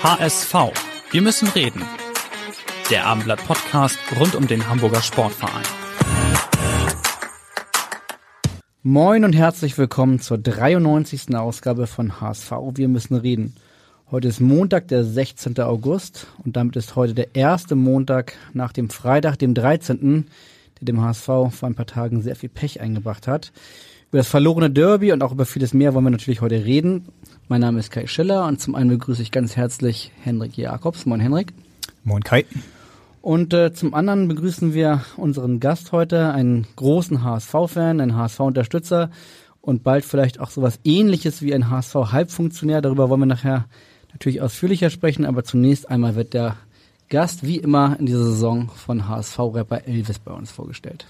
HSV. Wir müssen reden. Der Abendblatt Podcast rund um den Hamburger Sportverein. Moin und herzlich willkommen zur 93. Ausgabe von HSV. Wir müssen reden. Heute ist Montag, der 16. August und damit ist heute der erste Montag nach dem Freitag, dem 13., der dem HSV vor ein paar Tagen sehr viel Pech eingebracht hat. Über das verlorene Derby und auch über vieles mehr wollen wir natürlich heute reden. Mein Name ist Kai Schiller und zum einen begrüße ich ganz herzlich Henrik Jakobs. Moin Henrik. Moin Kai. Und äh, zum anderen begrüßen wir unseren Gast heute, einen großen HSV-Fan, einen HSV-Unterstützer und bald vielleicht auch sowas ähnliches wie ein HSV-Halbfunktionär. Darüber wollen wir nachher natürlich ausführlicher sprechen, aber zunächst einmal wird der Gast wie immer in dieser Saison von HSV-Rapper Elvis bei uns vorgestellt.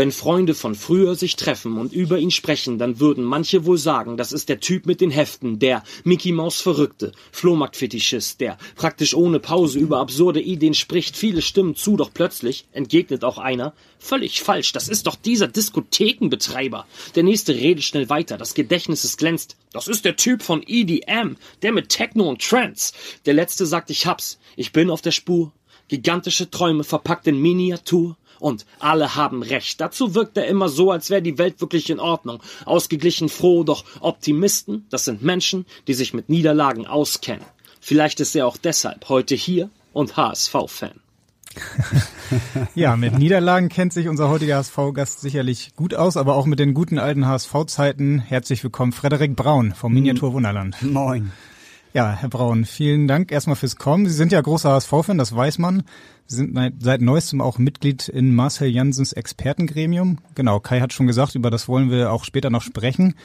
Wenn Freunde von früher sich treffen und über ihn sprechen, dann würden manche wohl sagen, das ist der Typ mit den Heften, der Mickey Maus Verrückte, Flohmarktfetischist, der praktisch ohne Pause über absurde Ideen spricht, viele stimmen zu, doch plötzlich entgegnet auch einer, völlig falsch, das ist doch dieser Diskothekenbetreiber. Der nächste redet schnell weiter, das Gedächtnis ist glänzt. Das ist der Typ von EDM, der mit Techno und Trance. Der letzte sagt, ich hab's, ich bin auf der Spur. Gigantische Träume verpackt in Miniatur. Und alle haben recht. Dazu wirkt er immer so, als wäre die Welt wirklich in Ordnung. Ausgeglichen, froh, doch Optimisten, das sind Menschen, die sich mit Niederlagen auskennen. Vielleicht ist er auch deshalb heute hier und HSV-Fan. ja, mit Niederlagen kennt sich unser heutiger HSV-Gast sicherlich gut aus, aber auch mit den guten alten HSV-Zeiten. Herzlich willkommen, Frederik Braun vom Miniatur Wunderland. Moin. Ja, Herr Braun, vielen Dank erstmal fürs Kommen. Sie sind ja großer HSV-Fan, das weiß man. Sie sind seit neuestem auch Mitglied in Marcel Jansens Expertengremium. Genau, Kai hat schon gesagt, über das wollen wir auch später noch sprechen.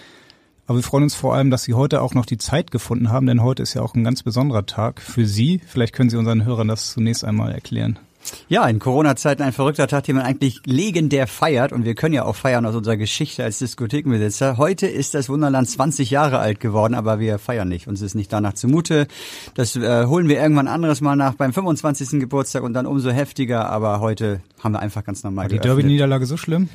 Aber wir freuen uns vor allem, dass Sie heute auch noch die Zeit gefunden haben, denn heute ist ja auch ein ganz besonderer Tag für Sie. Vielleicht können Sie unseren Hörern das zunächst einmal erklären. Ja, in Corona-Zeiten ein verrückter Tag, den man eigentlich legendär feiert. Und wir können ja auch feiern aus unserer Geschichte als Diskothekenbesitzer. Heute ist das Wunderland 20 Jahre alt geworden, aber wir feiern nicht. Uns ist nicht danach zumute. Das äh, holen wir irgendwann anderes Mal nach beim 25. Geburtstag und dann umso heftiger. Aber heute haben wir einfach ganz normal War die Derby-Niederlage so schlimm?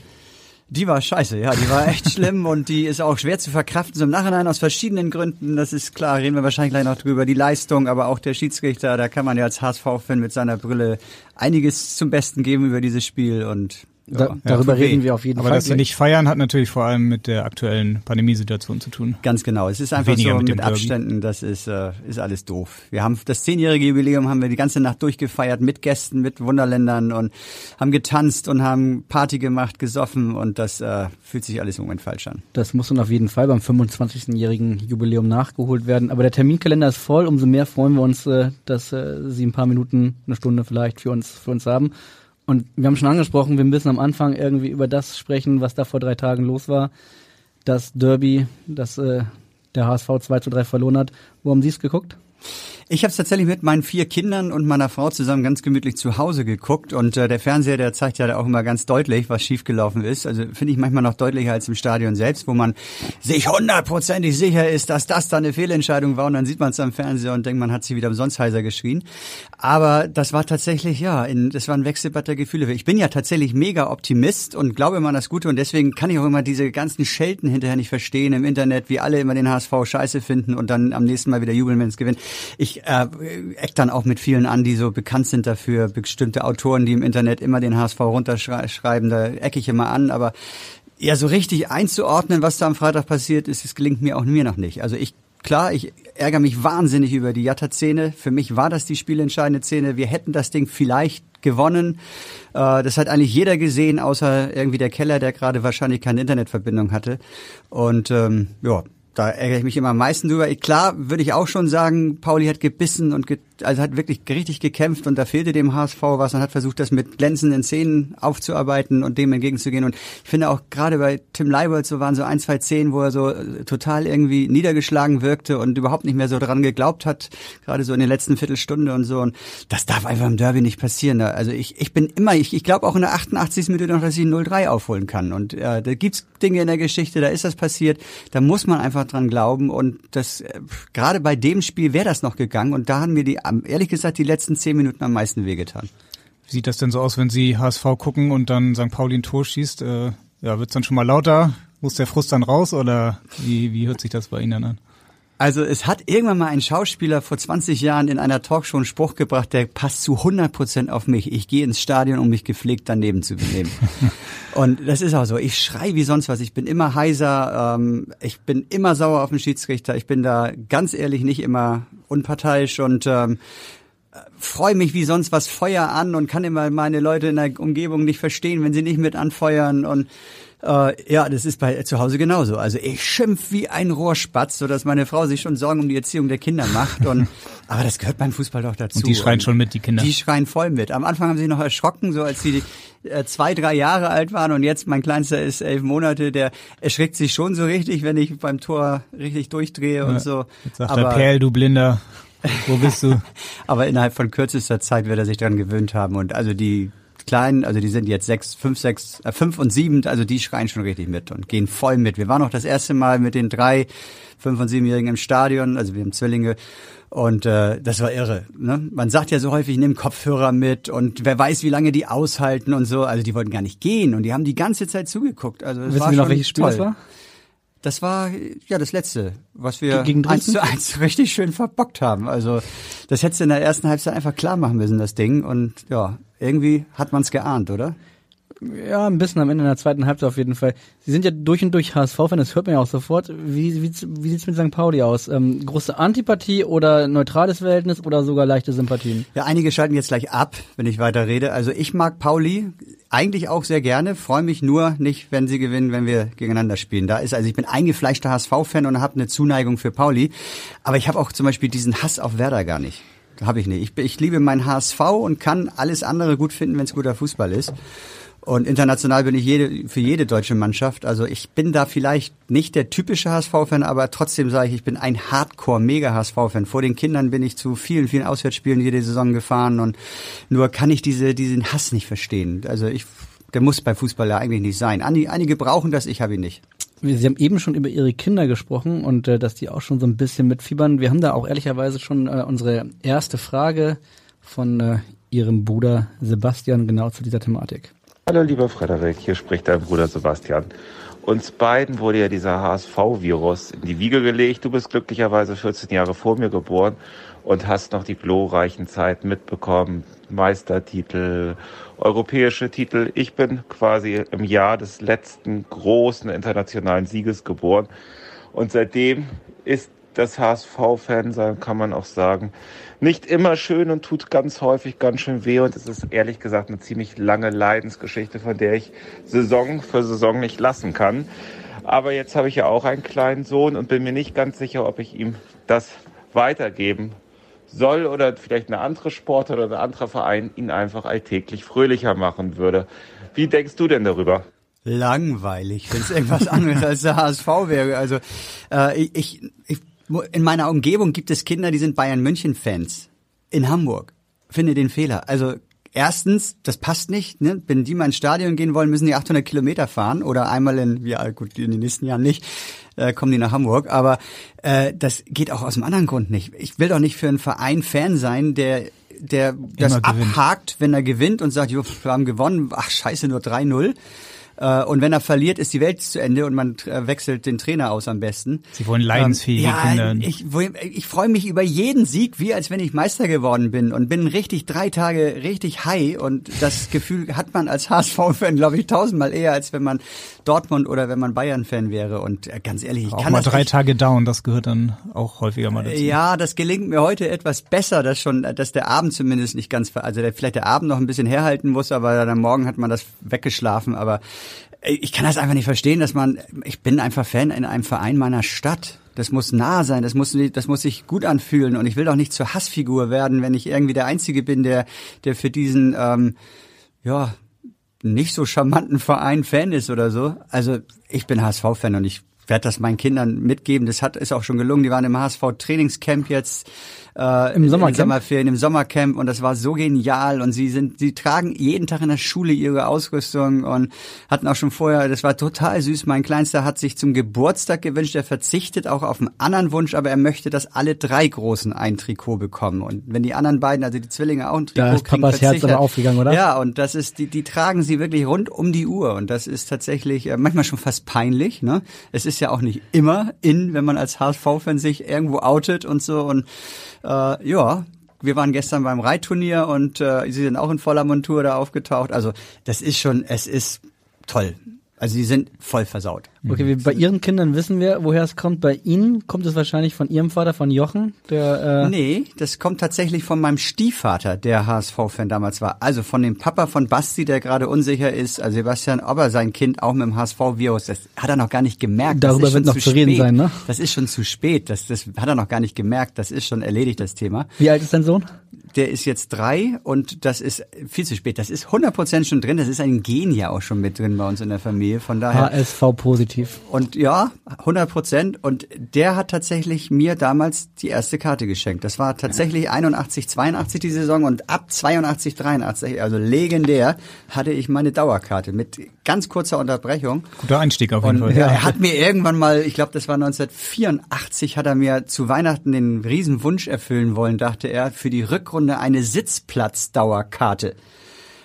Die war scheiße, ja, die war echt schlimm und die ist auch schwer zu verkraften, so im Nachhinein aus verschiedenen Gründen, das ist klar, reden wir wahrscheinlich gleich noch drüber, die Leistung, aber auch der Schiedsrichter, da kann man ja als HSV-Fan mit seiner Brille einiges zum Besten geben über dieses Spiel und da, darüber reden wir auf jeden Aber Fall. Aber dass sie nicht feiern, hat natürlich vor allem mit der aktuellen Pandemiesituation zu tun. Ganz genau. Es ist einfach Weniger so mit, mit Abständen, das ist, äh, ist alles doof. Wir haben das zehnjährige Jubiläum haben wir die ganze Nacht durchgefeiert mit Gästen, mit Wunderländern und haben getanzt und haben Party gemacht, gesoffen und das äh, fühlt sich alles im Moment falsch an. Das muss dann auf jeden Fall beim 25-jährigen Jubiläum nachgeholt werden. Aber der Terminkalender ist voll. Umso mehr freuen wir uns, äh, dass äh, Sie ein paar Minuten, eine Stunde vielleicht für uns, für uns haben. Und wir haben schon angesprochen, wir müssen am Anfang irgendwie über das sprechen, was da vor drei Tagen los war. Das Derby, das äh, der HSV 2 zu 3 verloren hat. Wo haben Sie es geguckt? Ich habe es tatsächlich mit meinen vier Kindern und meiner Frau zusammen ganz gemütlich zu Hause geguckt und äh, der Fernseher, der zeigt ja auch immer ganz deutlich, was schiefgelaufen ist. Also finde ich manchmal noch deutlicher als im Stadion selbst, wo man sich hundertprozentig sicher ist, dass das dann eine Fehlentscheidung war und dann sieht man es am Fernseher und denkt, man hat sie wieder umsonst heiser geschrien. Aber das war tatsächlich, ja, in, das war ein Wechselbad Gefühle. Ich bin ja tatsächlich mega Optimist und glaube immer an das Gute und deswegen kann ich auch immer diese ganzen Schelten hinterher nicht verstehen im Internet, wie alle immer den HSV scheiße finden und dann am nächsten Mal wieder jubeln, wenn es gewinnt. Ich äh, eckt dann auch mit vielen an, die so bekannt sind dafür, bestimmte Autoren, die im Internet immer den HSV runterschreiben, da ecke ich immer an, aber ja, so richtig einzuordnen, was da am Freitag passiert ist, das gelingt mir auch mir noch nicht. Also ich Klar, ich ärgere mich wahnsinnig über die Jatta-Szene. Für mich war das die spielentscheidende Szene. Wir hätten das Ding vielleicht gewonnen. Äh, das hat eigentlich jeder gesehen, außer irgendwie der Keller, der gerade wahrscheinlich keine Internetverbindung hatte. Und ähm, ja, da ärgere ich mich immer am meisten drüber. Klar würde ich auch schon sagen, Pauli hat gebissen und also hat wirklich richtig gekämpft und da fehlte dem HSV was und hat versucht, das mit glänzenden Szenen aufzuarbeiten und dem entgegenzugehen. Und ich finde auch gerade bei Tim Leibold so waren so ein, zwei Szenen, wo er so äh, total irgendwie niedergeschlagen wirkte und überhaupt nicht mehr so dran geglaubt hat, gerade so in der letzten Viertelstunde und so. Und das darf einfach im Derby nicht passieren. Also ich, ich bin immer, ich, ich glaube auch in der 88. Minute noch, dass ich 0-3 aufholen kann. Und äh, da gibt's Dinge in der Geschichte, da ist das passiert. Da muss man einfach dran glauben. Und das äh, gerade bei dem Spiel wäre das noch gegangen. Und da haben mir die, ehrlich gesagt, die letzten zehn Minuten am meisten wehgetan. Wie sieht das denn so aus, wenn Sie HSV gucken und dann St. Pauli ein Tor schießt? Äh, ja, wird's dann schon mal lauter? Muss der Frust dann raus oder wie, wie hört sich das bei Ihnen an? Also es hat irgendwann mal ein Schauspieler vor 20 Jahren in einer Talkshow einen Spruch gebracht, der passt zu 100 Prozent auf mich. Ich gehe ins Stadion, um mich gepflegt daneben zu benehmen. und das ist auch so. Ich schrei wie sonst was. Ich bin immer heiser. Ähm, ich bin immer sauer auf den Schiedsrichter. Ich bin da ganz ehrlich nicht immer unparteiisch und ähm, freue mich wie sonst was Feuer an und kann immer meine Leute in der Umgebung nicht verstehen, wenn sie nicht mit anfeuern und äh, ja, das ist bei zu Hause genauso. Also ich schimpf wie ein Rohrspatz, so dass meine Frau sich schon Sorgen um die Erziehung der Kinder macht. Und aber das gehört beim Fußball doch dazu. Und die schreien und schon mit, die Kinder. Die schreien voll mit. Am Anfang haben sie noch erschrocken, so als sie äh, zwei, drei Jahre alt waren und jetzt mein Kleinster ist elf Monate, der erschrickt sich schon so richtig, wenn ich beim Tor richtig durchdrehe ja, und so. Jetzt sagt aber, der Perl, du Blinder. Wo bist du? aber innerhalb von kürzester Zeit wird er sich daran gewöhnt haben und also die Kleinen, also die sind jetzt sechs, fünf, sechs, äh, fünf und sieben, also die schreien schon richtig mit und gehen voll mit. Wir waren auch das erste Mal mit den drei, fünf und siebenjährigen im Stadion, also wir haben Zwillinge und äh, das war irre. Ne? Man sagt ja so häufig, nimm Kopfhörer mit und wer weiß, wie lange die aushalten und so. Also die wollten gar nicht gehen und die haben die ganze Zeit zugeguckt. Also das Wissen war wir noch, welches Spiel toll. das war? Das war ja das letzte, was wir Gegen eins zu eins richtig schön verbockt haben. Also das hättest du in der ersten Halbzeit einfach klar machen müssen, das Ding. Und ja, irgendwie hat man es geahnt, oder? Ja, ein bisschen am Ende in der zweiten Halbzeit auf jeden Fall. Sie sind ja durch und durch HSV-Fan, das hört man ja auch sofort. Wie, wie, wie sieht's mit St. Pauli aus? Ähm, große Antipathie oder neutrales Verhältnis oder sogar leichte Sympathien? Ja, einige schalten jetzt gleich ab, wenn ich weiter rede. Also ich mag Pauli eigentlich auch sehr gerne, freue mich nur nicht, wenn sie gewinnen, wenn wir gegeneinander spielen. Da ist also ich bin eingefleischter HSV-Fan und habe eine Zuneigung für Pauli, aber ich habe auch zum Beispiel diesen Hass auf Werder gar nicht. Habe ich nicht. Ich, ich liebe meinen HSV und kann alles andere gut finden, wenn es guter Fußball ist. Und international bin ich jede, für jede deutsche Mannschaft. Also ich bin da vielleicht nicht der typische HSV-Fan, aber trotzdem sage ich, ich bin ein Hardcore-Mega-HSV-Fan. Vor den Kindern bin ich zu vielen, vielen Auswärtsspielen jede Saison gefahren und nur kann ich diese, diesen Hass nicht verstehen. Also ich, der muss bei Fußball ja eigentlich nicht sein. Einige brauchen das, ich habe ihn nicht. Sie haben eben schon über Ihre Kinder gesprochen und äh, dass die auch schon so ein bisschen mitfiebern. Wir haben da auch ehrlicherweise schon äh, unsere erste Frage von äh, Ihrem Bruder Sebastian genau zu dieser Thematik. Hallo lieber Frederik, hier spricht dein Bruder Sebastian. Uns beiden wurde ja dieser HSV-Virus in die Wiege gelegt. Du bist glücklicherweise 14 Jahre vor mir geboren und hast noch die glorreichen Zeiten mitbekommen. Meistertitel, europäische Titel. Ich bin quasi im Jahr des letzten großen internationalen Sieges geboren. Und seitdem ist das HSV-Fan sein, kann man auch sagen, nicht immer schön und tut ganz häufig ganz schön weh. Und es ist ehrlich gesagt eine ziemlich lange Leidensgeschichte, von der ich Saison für Saison nicht lassen kann. Aber jetzt habe ich ja auch einen kleinen Sohn und bin mir nicht ganz sicher, ob ich ihm das weitergeben soll oder vielleicht eine andere Sport oder ein anderer Verein ihn einfach alltäglich fröhlicher machen würde. Wie denkst du denn darüber? Langweilig, wenn es irgendwas anderes als der HSV wäre. Also äh, ich, ich in meiner Umgebung gibt es Kinder, die sind Bayern München Fans. In Hamburg. Finde den Fehler. Also erstens, das passt nicht. Ne? Wenn die mal ins Stadion gehen wollen, müssen die 800 Kilometer fahren oder einmal in, ja gut, in den nächsten Jahren nicht, äh, kommen die nach Hamburg. Aber äh, das geht auch aus einem anderen Grund nicht. Ich will doch nicht für einen Verein Fan sein, der der das abhakt, wenn er gewinnt und sagt, jo, wir haben gewonnen, ach scheiße, nur 3-0. Äh, und wenn er verliert, ist die Welt zu Ende und man äh, wechselt den Trainer aus am besten. Sie wollen leidensfähige ähm, ja, Kinder. Ich, ich freue mich über jeden Sieg, wie als wenn ich Meister geworden bin und bin richtig drei Tage richtig high und das Gefühl hat man als HSV-Fan, glaube ich, tausendmal eher, als wenn man Dortmund oder wenn man Bayern-Fan wäre. Und äh, ganz ehrlich, ich auch kann mal das drei nicht, Tage down, das gehört dann auch häufiger mal dazu. Ja, das gelingt mir heute etwas besser, dass schon, dass der Abend zumindest nicht ganz, also der, vielleicht der Abend noch ein bisschen herhalten muss, aber dann am Morgen hat man das weggeschlafen. Aber ich kann das einfach nicht verstehen, dass man, ich bin einfach Fan in einem Verein meiner Stadt. das muss nah sein, das muss, das muss sich gut anfühlen und ich will doch nicht zur Hassfigur werden, wenn ich irgendwie der Einzige bin, der, der für diesen, ähm, ja, nicht so charmanten Verein Fan ist oder so. Also ich bin HSV-Fan und ich werde das meinen Kindern mitgeben. Das hat ist auch schon gelungen. Die waren im HSV Trainingscamp jetzt äh, Im Sommercamp? in Sommerferien, im Sommercamp und das war so genial und sie sind, sie tragen jeden Tag in der Schule ihre Ausrüstung und hatten auch schon vorher, das war total süß. Mein Kleinster hat sich zum Geburtstag gewünscht, er verzichtet auch auf einen anderen Wunsch, aber er möchte, dass alle drei Großen ein Trikot bekommen und wenn die anderen beiden, also die Zwillinge auch ein Trikot Da ist kriegen, Papas Herz aber aufgegangen, oder? Ja, und das ist, die, die tragen sie wirklich rund um die Uhr und das ist tatsächlich äh, manchmal schon fast peinlich, ne? Es ist ja auch nicht immer in, wenn man als HSV-Fan sich irgendwo outet und so und äh, ja, wir waren gestern beim Reitturnier und äh, sie sind auch in voller Montur da aufgetaucht. Also das ist schon, es ist toll. Also sie sind voll versaut. Okay, wir, bei Ihren Kindern wissen wir, woher es kommt. Bei Ihnen kommt es wahrscheinlich von Ihrem Vater, von Jochen, der äh, Nee, das kommt tatsächlich von meinem Stiefvater, der HSV-Fan damals war. Also von dem Papa von Basti, der gerade unsicher ist, also Sebastian, ob er sein Kind auch mit dem HSV-Virus, das hat er noch gar nicht gemerkt. Darüber wird noch zu reden spät. sein, ne? Das ist schon zu spät. Das, das hat er noch gar nicht gemerkt. Das ist schon erledigt, das Thema. Wie alt ist dein Sohn? Der ist jetzt drei und das ist viel zu spät. Das ist 100% schon drin. Das ist ein Gen ja auch schon mit drin bei uns in der Familie. Von daher. HSV positiv. Und ja, 100 Prozent. Und der hat tatsächlich mir damals die erste Karte geschenkt. Das war tatsächlich 81, 82 die Saison und ab 82, 83, also legendär, hatte ich meine Dauerkarte mit ganz kurzer Unterbrechung. Guter Einstieg auf jeden Und Fall. ja, er hat mir irgendwann mal, ich glaube, das war 1984, hat er mir zu Weihnachten den Riesenwunsch erfüllen wollen, dachte er, für die Rückrunde eine Sitzplatzdauerkarte.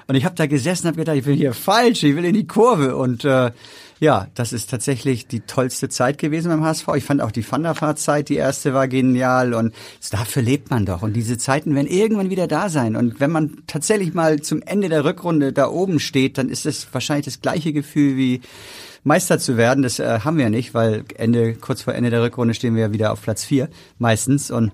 Und ich habe da gesessen habe gedacht, ich will hier falsch, ich will in die Kurve. Und äh, ja, das ist tatsächlich die tollste Zeit gewesen beim HSV. Ich fand auch die Thunderfahrt-Zeit, die erste war genial und dafür lebt man doch. Und diese Zeiten werden irgendwann wieder da sein. Und wenn man tatsächlich mal zum Ende der Rückrunde da oben steht, dann ist es wahrscheinlich das gleiche Gefühl wie Meister zu werden. Das äh, haben wir ja nicht, weil Ende, kurz vor Ende der Rückrunde stehen wir ja wieder auf Platz vier meistens. Und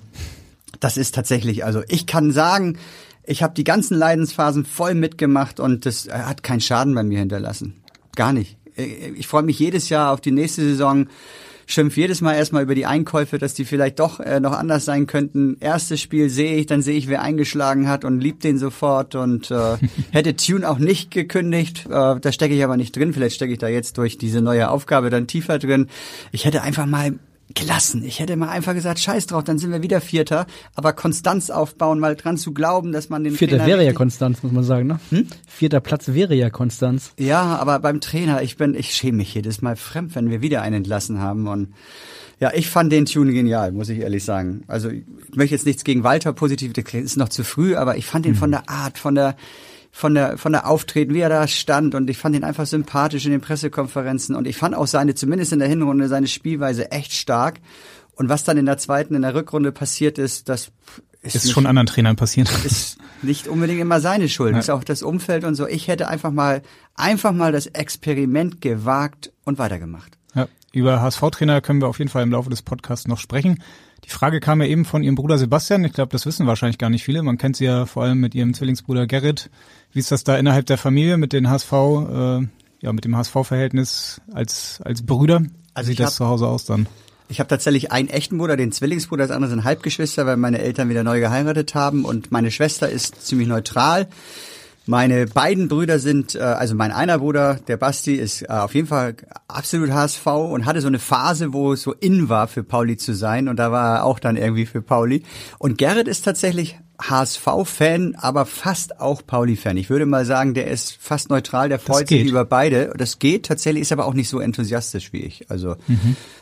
das ist tatsächlich, also ich kann sagen, ich habe die ganzen Leidensphasen voll mitgemacht und das äh, hat keinen Schaden bei mir hinterlassen. Gar nicht. Äh, Ich freue mich jedes Jahr auf die nächste Saison. Schimpf jedes Mal erstmal über die Einkäufe, dass die vielleicht doch äh, noch anders sein könnten. Erstes Spiel sehe ich, dann sehe ich, wer eingeschlagen hat und lieb den sofort und äh, hätte Tune auch nicht gekündigt. Äh, da stecke ich aber nicht drin. Vielleicht stecke ich da jetzt durch diese neue Aufgabe dann tiefer drin. Ich hätte einfach mal gelassen. Ich hätte mal einfach gesagt, scheiß drauf, dann sind wir wieder Vierter. Aber Konstanz aufbauen, mal dran zu glauben, dass man den Vierter Trainer wäre ja Konstanz, muss man sagen, ne? Vierter Platz wäre ja Konstanz. ja, aber beim Trainer, ich bin, ich schäme mich jedes Mal fremd, wenn wir wieder einen entlassen haben und ja, ich fand den Tune genial, muss ich ehrlich sagen. Also ich möchte jetzt nichts gegen Walter positiv, das ist noch zu früh, aber ich fand ihn von der Art, von der von der von der Auftreten, wie er da stand und ich fand ihn einfach sympathisch in den Pressekonferenzen und ich fand auch seine zumindest in der Hinrunde seine Spielweise echt stark und was dann in der zweiten in der Rückrunde passiert ist, das ist, Ist nicht- schon anderen Trainern passiert. ist nicht unbedingt immer seine Schuld, ist auch das Umfeld und so. Ich hätte einfach mal, einfach mal das Experiment gewagt und weitergemacht. Ja, über HSV-Trainer können wir auf jeden Fall im Laufe des Podcasts noch sprechen. Die Frage kam ja eben von ihrem Bruder Sebastian. Ich glaube, das wissen wahrscheinlich gar nicht viele. Man kennt sie ja vor allem mit ihrem Zwillingsbruder Gerrit. Wie ist das da innerhalb der Familie mit den HSV, äh, ja, mit dem HSV-Verhältnis als, als Brüder? Wie Also sieht ich das zu Hause aus dann? Ich habe tatsächlich einen echten Bruder, den Zwillingsbruder, das andere sind Halbgeschwister, weil meine Eltern wieder neu geheiratet haben und meine Schwester ist ziemlich neutral. Meine beiden Brüder sind, äh, also mein einer Bruder, der Basti, ist äh, auf jeden Fall absolut HSV und hatte so eine Phase, wo es so in war, für Pauli zu sein und da war er auch dann irgendwie für Pauli. Und Gerrit ist tatsächlich HSV-Fan, aber fast auch Pauli-Fan. Ich würde mal sagen, der ist fast neutral, der freut sich über beide. Das geht tatsächlich, ist aber auch nicht so enthusiastisch wie ich. Also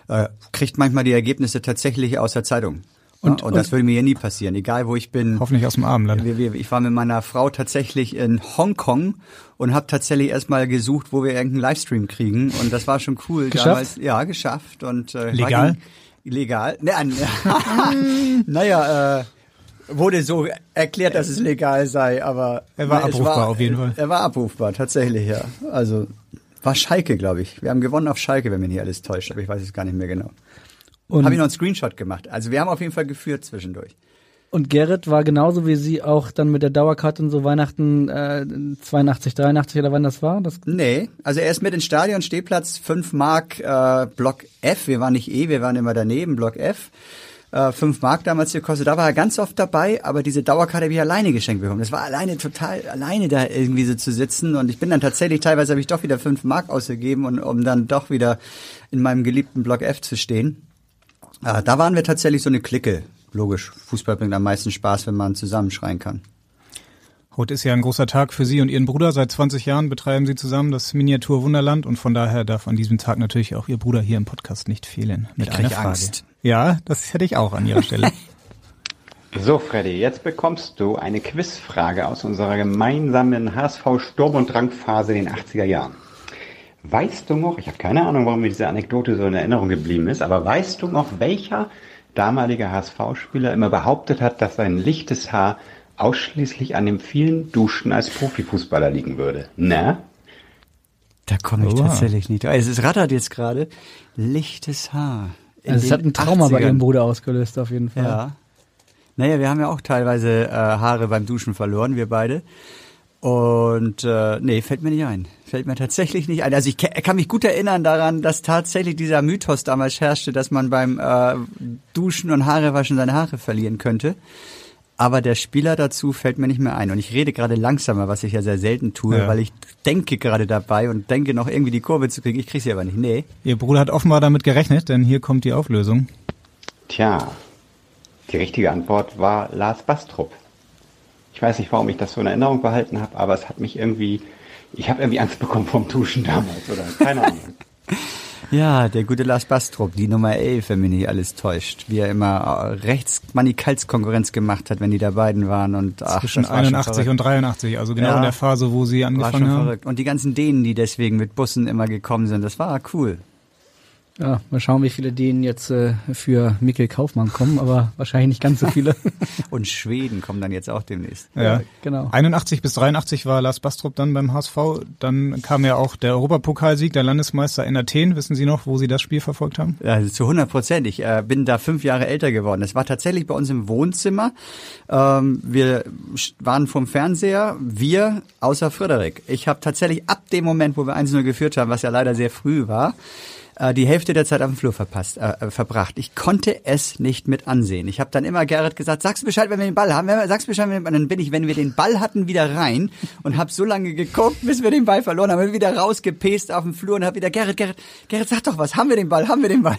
äh, kriegt manchmal die Ergebnisse tatsächlich aus der Zeitung. Und, Und- und, das würde mir hier nie passieren, egal wo ich bin. Hoffentlich aus dem Abendland. Ich war mit meiner Frau tatsächlich in Hongkong und habe tatsächlich erstmal gesucht, wo wir irgendeinen Livestream kriegen. Und das war schon cool. Geschafft? Damals, ja, geschafft. Und, äh, Legal? War, legal. Naja, äh, wurde so erklärt, dass es legal sei, aber Er war es abrufbar auf jeden Fall. Er war abrufbar, tatsächlich, ja. Also war Schalke, glaube ich. Wir haben gewonnen auf Schalke, wenn mich nicht alles täuscht, aber ich weiß es gar nicht mehr genau. Und Habe ich noch einen Screenshot gemacht. Also wir haben auf jeden Fall geführt zwischendurch. Und Gerrit war genauso wie Sie auch dann mit der Dauerkarte und so Weihnachten äh, 82, 83 oder wann das war? Das Nee, also er ist mit ins Stadion, Stehplatz 5 Mark, äh, Block F. Wir waren nicht E, wir waren immer daneben, Block F. Äh, 5 Mark damals gekostet. Da war er ganz oft dabei, aber diese Dauerkarte habe ich alleine geschenkt bekommen. Das war alleine total, alleine da irgendwie so zu sitzen. Und ich bin dann tatsächlich, teilweise habe ich doch wieder 5 Mark ausgegeben, und, um dann doch wieder in meinem geliebten Block F zu stehen. Äh, da waren wir tatsächlich so eine Clique. Logisch, Fußball bringt am meisten Spaß, wenn man zusammenschreien kann. Heute ist ja ein großer Tag für Sie und Ihren Bruder. Seit 20 Jahren betreiben Sie zusammen das Miniatur Wunderland und von daher darf an diesem Tag natürlich auch Ihr Bruder hier im Podcast nicht fehlen. Mit Ich einer Frage. Angst. Ja, das hätte ich auch an Ihrer Stelle. So, Freddy, jetzt bekommst du eine Quizfrage aus unserer gemeinsamen HSV Sturm- und Drangphase in den 80er Jahren. Weißt du noch, ich habe keine Ahnung, warum mir diese Anekdote so in Erinnerung geblieben ist, aber weißt du noch, welcher damalige HSV-Spieler immer behauptet hat, dass sein lichtes Haar ausschließlich an dem vielen Duschen als Profifußballer liegen würde? Na? Da komme ich Oha. tatsächlich nicht. Also es rattert jetzt gerade. Lichtes Haar. In also es hat ein Trauma bei 80ern. Ihrem Bruder ausgelöst auf jeden Fall. Ja. Naja, wir haben ja auch teilweise äh, Haare beim Duschen verloren, wir beide. Und äh, nee, fällt mir nicht ein. Fällt mir tatsächlich nicht ein. Also ich kann mich gut erinnern daran, dass tatsächlich dieser Mythos damals herrschte, dass man beim äh, Duschen und Haarewaschen seine Haare verlieren könnte. Aber der Spieler dazu fällt mir nicht mehr ein. Und ich rede gerade langsamer, was ich ja sehr selten tue, Ja. weil ich denke gerade dabei und denke noch irgendwie die Kurve zu kriegen. Ich kriege sie aber nicht. Nee. Ihr Bruder hat offenbar damit gerechnet, denn hier kommt die Auflösung. Tja, die richtige Antwort war Lars Bastrup. Ich weiß nicht, warum ich das so in Erinnerung behalten habe, aber es hat mich irgendwie, ich habe irgendwie Angst bekommen vom Duschen damals oder keine Ahnung. Ja, der gute Lars Bastrup, die Nummer 11, wenn mich nicht alles täuscht. Wie er immer äh, rechts Manikalskonkurrenz gemacht hat, wenn die da beiden waren. Und ach, Zwischen das war schon 81 verrückt. und 83, also genau Ja. in der Phase, wo Sie war schon angefangen haben. verrückt. Und die ganzen Dänen, die deswegen mit Bussen immer gekommen sind, das war cool. Ja, mal schauen, wie viele denen jetzt äh, für Mikkel Kaufmann kommen, aber wahrscheinlich nicht ganz so viele. Und Schweden kommen dann jetzt auch demnächst. Ja, genau. 81 bis 83 war Lars Bastrup dann beim HSV. Dann kam ja auch der Europapokalsieg, der Landesmeister in Athen. Wissen Sie noch, wo Sie das Spiel verfolgt haben? Also zu 100 Prozent. Ich äh, bin da fünf Jahre älter geworden. Das war tatsächlich bei uns im Wohnzimmer. Ähm, wir waren vom Fernseher, wir außer Frederik. Ich habe tatsächlich ab dem Moment, wo wir 1-0 geführt haben, was ja leider sehr früh war, äh, die Hälfte der Zeit auf dem Flur verpasst, äh, äh, verbracht. Ich konnte es nicht mit ansehen. Ich habe dann immer Gerrit gesagt, sagst du Bescheid, wenn wir den Ball haben. Du Bescheid, wenn wir, dann bin ich, wenn wir den Ball hatten, wieder rein und habe so lange geguckt, bis wir den Ball verloren haben. Wieder rausgepest auf dem Flur und habe wieder, Gerrit, Gerrit, Gerrit, sag doch was, haben wir den Ball, haben wir den Ball?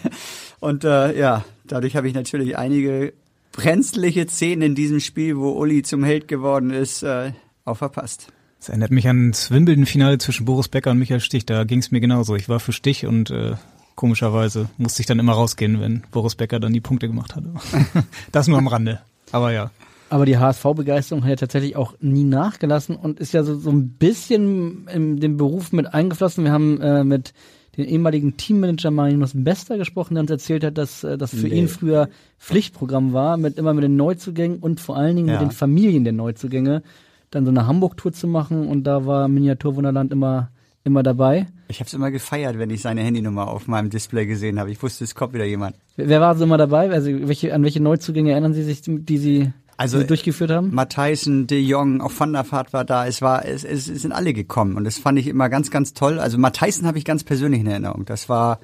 Und äh, ja, dadurch habe ich natürlich einige brenzliche Szenen in diesem Spiel, wo Uli zum Held geworden ist, äh, auch verpasst. Das erinnert mich an das Wimbledon-Finale zwischen Boris Becker und Michael Stich. Da ging es mir genauso. Ich war für Stich und äh, komischerweise musste ich dann immer rausgehen, wenn Boris Becker dann die Punkte gemacht hatte. das nur am Rande. Aber ja. Aber die HSV-Begeisterung hat ja tatsächlich auch nie nachgelassen und ist ja so, so ein bisschen in den Beruf mit eingeflossen. Wir haben äh, mit den ehemaligen Teammanager Marinus Bester gesprochen, der uns erzählt hat, dass äh, das für Nee. ihn früher Pflichtprogramm war, mit immer mit den Neuzugängen und vor allen Dingen Ja. mit den Familien der Neuzugänge, dann so eine Hamburg-Tour zu machen und da war Miniaturwunderland immer immer dabei. Ich habe es immer gefeiert, wenn ich seine Handynummer auf meinem Display gesehen habe. Ich wusste, es kommt wieder jemand. Wer war so immer dabei? Also welche, an welche Neuzugänge erinnern Sie sich, die Sie, Also, die durchgeführt haben? Matthijssen, De Jong, auch Van der Vaart war da. Es war, es, es, es sind alle gekommen und das fand ich immer ganz, ganz toll. Also Matthijssen habe ich ganz persönlich in Erinnerung. Das war,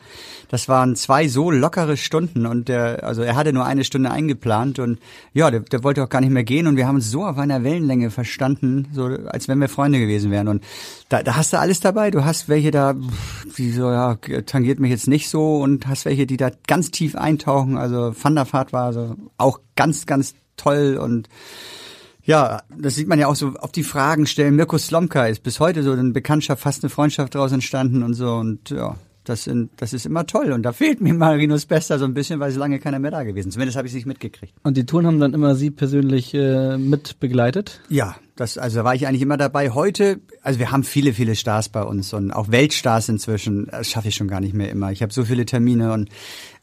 das waren zwei so lockere Stunden und der, also er hatte nur eine Stunde eingeplant und ja, der, der wollte auch gar nicht mehr gehen und wir haben uns so auf einer Wellenlänge verstanden, so als wenn wir Freunde gewesen wären und da, da hast du alles dabei. Du hast welche da, die so, ja, tangiert mich jetzt nicht so und hast welche, die da ganz tief eintauchen. Also Van der Vaart war also auch ganz, ganz toll und ja, das sieht man ja auch so auf die Fragen stellen. Mirko Slomka ist bis heute so eine Bekanntschaft, fast eine Freundschaft daraus entstanden und so und ja, das, sind, das ist immer toll und da fehlt mir Marinus Bester so ein bisschen, weil es lange keiner mehr da gewesen. Zumindest habe ich es nicht mitgekriegt. Und die Touren haben dann immer Sie persönlich äh, mit begleitet? Ja, das, also da war ich eigentlich immer dabei. Heute, also wir haben viele, viele Stars bei uns und auch Weltstars inzwischen. Das schaffe ich schon gar nicht mehr immer. Ich habe so viele Termine und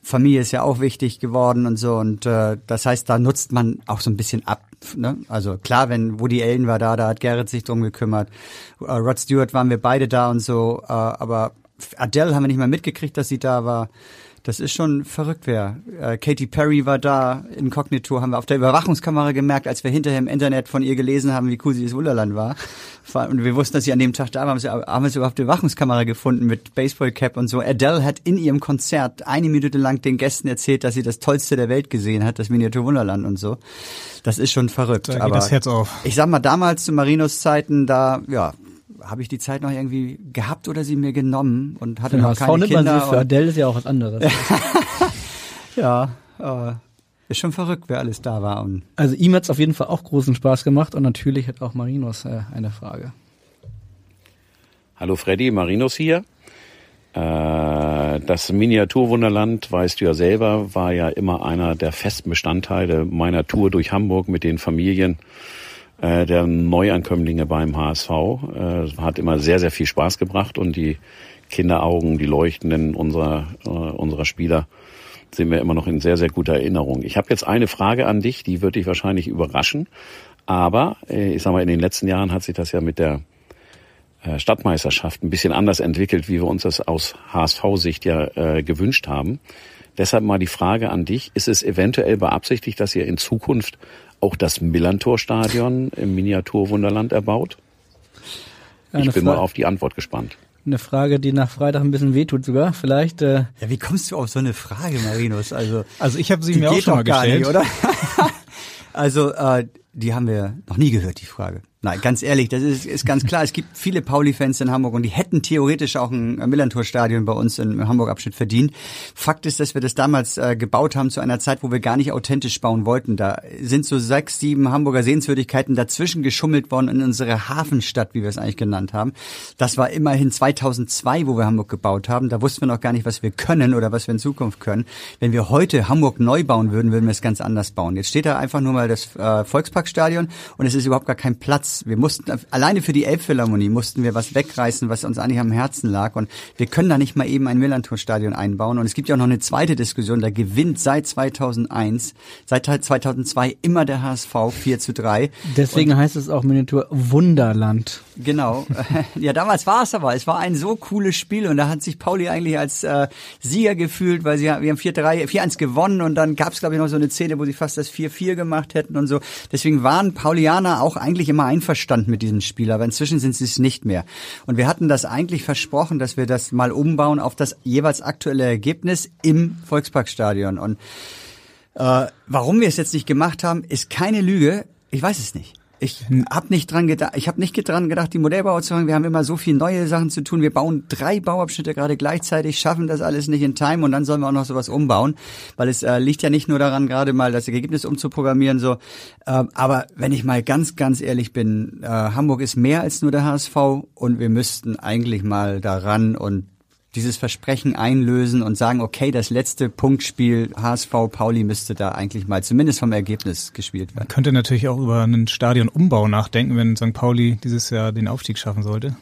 Familie ist ja auch wichtig geworden und so. Und äh, das heißt, da nutzt man auch so ein bisschen ab. Ne? Also klar, wenn Woody Allen war da, da hat Gerrit sich drum gekümmert. Äh, Rod Stewart waren wir beide da und so. Äh, aber Adele haben wir nicht mal mitgekriegt, dass sie da war. Das ist schon verrückt, wer. Äh, Katy Perry war da, Inkognito haben wir auf der Überwachungskamera gemerkt, als wir hinterher im Internet von ihr gelesen haben, wie cool sie das Wunderland war. Und wir wussten, dass sie an dem Tag da war, haben sie, haben sie auf der Überwachungskamera gefunden mit Baseballcap und so. Adele hat in ihrem Konzert eine Minute lang den Gästen erzählt, dass sie das Tollste der Welt gesehen hat, das Miniatur Wunderland und so. Das ist schon verrückt. Da geht Aber das Herz auf. ich sag mal, damals zu Marinos Zeiten, da, ja, habe ich die Zeit noch irgendwie gehabt oder sie mir genommen und hatte Für den noch HSV keine nimmt man Kinder. sie, für Adele ist ja auch was anderes. ja, äh, ist schon verrückt, wer alles da war. Und Also ihm hat's auf jeden Fall auch großen Spaß gemacht und natürlich hat auch Marinos äh, eine Frage. Hallo Freddy, Marinos hier. Äh, Das Miniaturwunderland, weißt du ja selber, war ja immer einer der festen Bestandteile meiner Tour durch Hamburg mit den Familien äh, der Neuankömmlinge beim HSV. Äh, Hat immer sehr, sehr viel Spaß gebracht und die Kinderaugen, die leuchtenden unserer, äh, unserer Spieler sind mir immer noch in sehr, sehr guter Erinnerung. Ich habe jetzt eine Frage an dich, die wird dich wahrscheinlich überraschen. Aber äh, ich sag mal, in den letzten Jahren hat sich das ja mit der äh, Stadtmeisterschaft ein bisschen anders entwickelt, wie wir uns das aus HSV-Sicht ja äh, gewünscht haben. Deshalb mal die Frage an dich, ist es eventuell beabsichtigt, dass ihr in Zukunft auch das Millantor-Stadion im Miniaturwunderland erbaut? Eine, ich bin Fra mal auf die Antwort gespannt. eine Frage, die nach Freitag ein bisschen wehtut sogar. Vielleicht äh, ja, wie kommst du auf so eine Frage, Marinus? Also, Also ich habe sie mir auch schon mal gar gestellt. nicht, oder? also, äh, die haben wir noch nie gehört, die Frage. Nein, ganz ehrlich, das ist, ist ganz klar. Es gibt viele Pauli-Fans in Hamburg und die hätten theoretisch auch ein Millantor-Stadion bei uns im Hamburg-Abschnitt verdient. Fakt ist, dass wir das damals äh, gebaut haben zu einer Zeit, wo wir gar nicht authentisch bauen wollten. Da sind so sechs, sieben Hamburger Sehenswürdigkeiten dazwischen geschummelt worden in unsere Hafenstadt, wie wir es eigentlich genannt haben. Das war immerhin 2002, wo wir Hamburg gebaut haben. Da wussten wir noch gar nicht, was wir können oder was wir in Zukunft können. Wenn wir heute Hamburg neu bauen würden, würden wir es ganz anders bauen. Jetzt steht da einfach nur mal das äh, Volksparkstadion und es ist überhaupt gar kein Platz. Wir mussten alleine für die Elbphilharmonie mussten wir was wegreißen, was uns eigentlich am Herzen lag und wir können da nicht mal eben ein Millantor-Stadion einbauen und es gibt ja auch noch eine zweite Diskussion, da gewinnt seit 2001, seit 2002 immer der HSV 4 zu 3. deswegen heißt es auch Miniatur Wunderland. Genau. ja, damals war es aber. Es war ein so cooles Spiel und da hat sich Pauli eigentlich als äh, Sieger gefühlt, weil sie wir haben 4-3, 4-1 gewonnen und dann gab es glaube ich noch so eine Szene, wo sie fast das 4-4 gemacht hätten und so. Deswegen waren Paulianer auch eigentlich immer einverstanden mit diesem Spiel, aber inzwischen sind sie es nicht mehr. Und wir hatten das eigentlich versprochen, dass wir das mal umbauen auf das jeweils aktuelle Ergebnis im Volksparkstadion. Und äh, warum wir es jetzt nicht gemacht haben, ist keine Lüge. Ich weiß es nicht. Ich habe nicht dran gedacht, ich habe nicht dran gedacht, die Modellbauer zu sagen, wir haben immer so viele neue Sachen zu tun. Wir bauen drei Bauabschnitte gerade gleichzeitig, schaffen das alles nicht in Time und dann sollen wir auch noch sowas umbauen, weil es äh, liegt ja nicht nur daran, gerade mal das Ergebnis umzuprogrammieren so. Ähm, aber wenn ich mal ganz, ganz ehrlich bin, äh, Hamburg ist mehr als nur der HSV und wir müssten eigentlich mal daran und dieses Versprechen einlösen und sagen, okay, das letzte Punktspiel HSV Pauli müsste da eigentlich mal zumindest vom Ergebnis gespielt werden. Man könnte natürlich auch über einen Stadionumbau nachdenken, wenn St. Pauli dieses Jahr den Aufstieg schaffen sollte.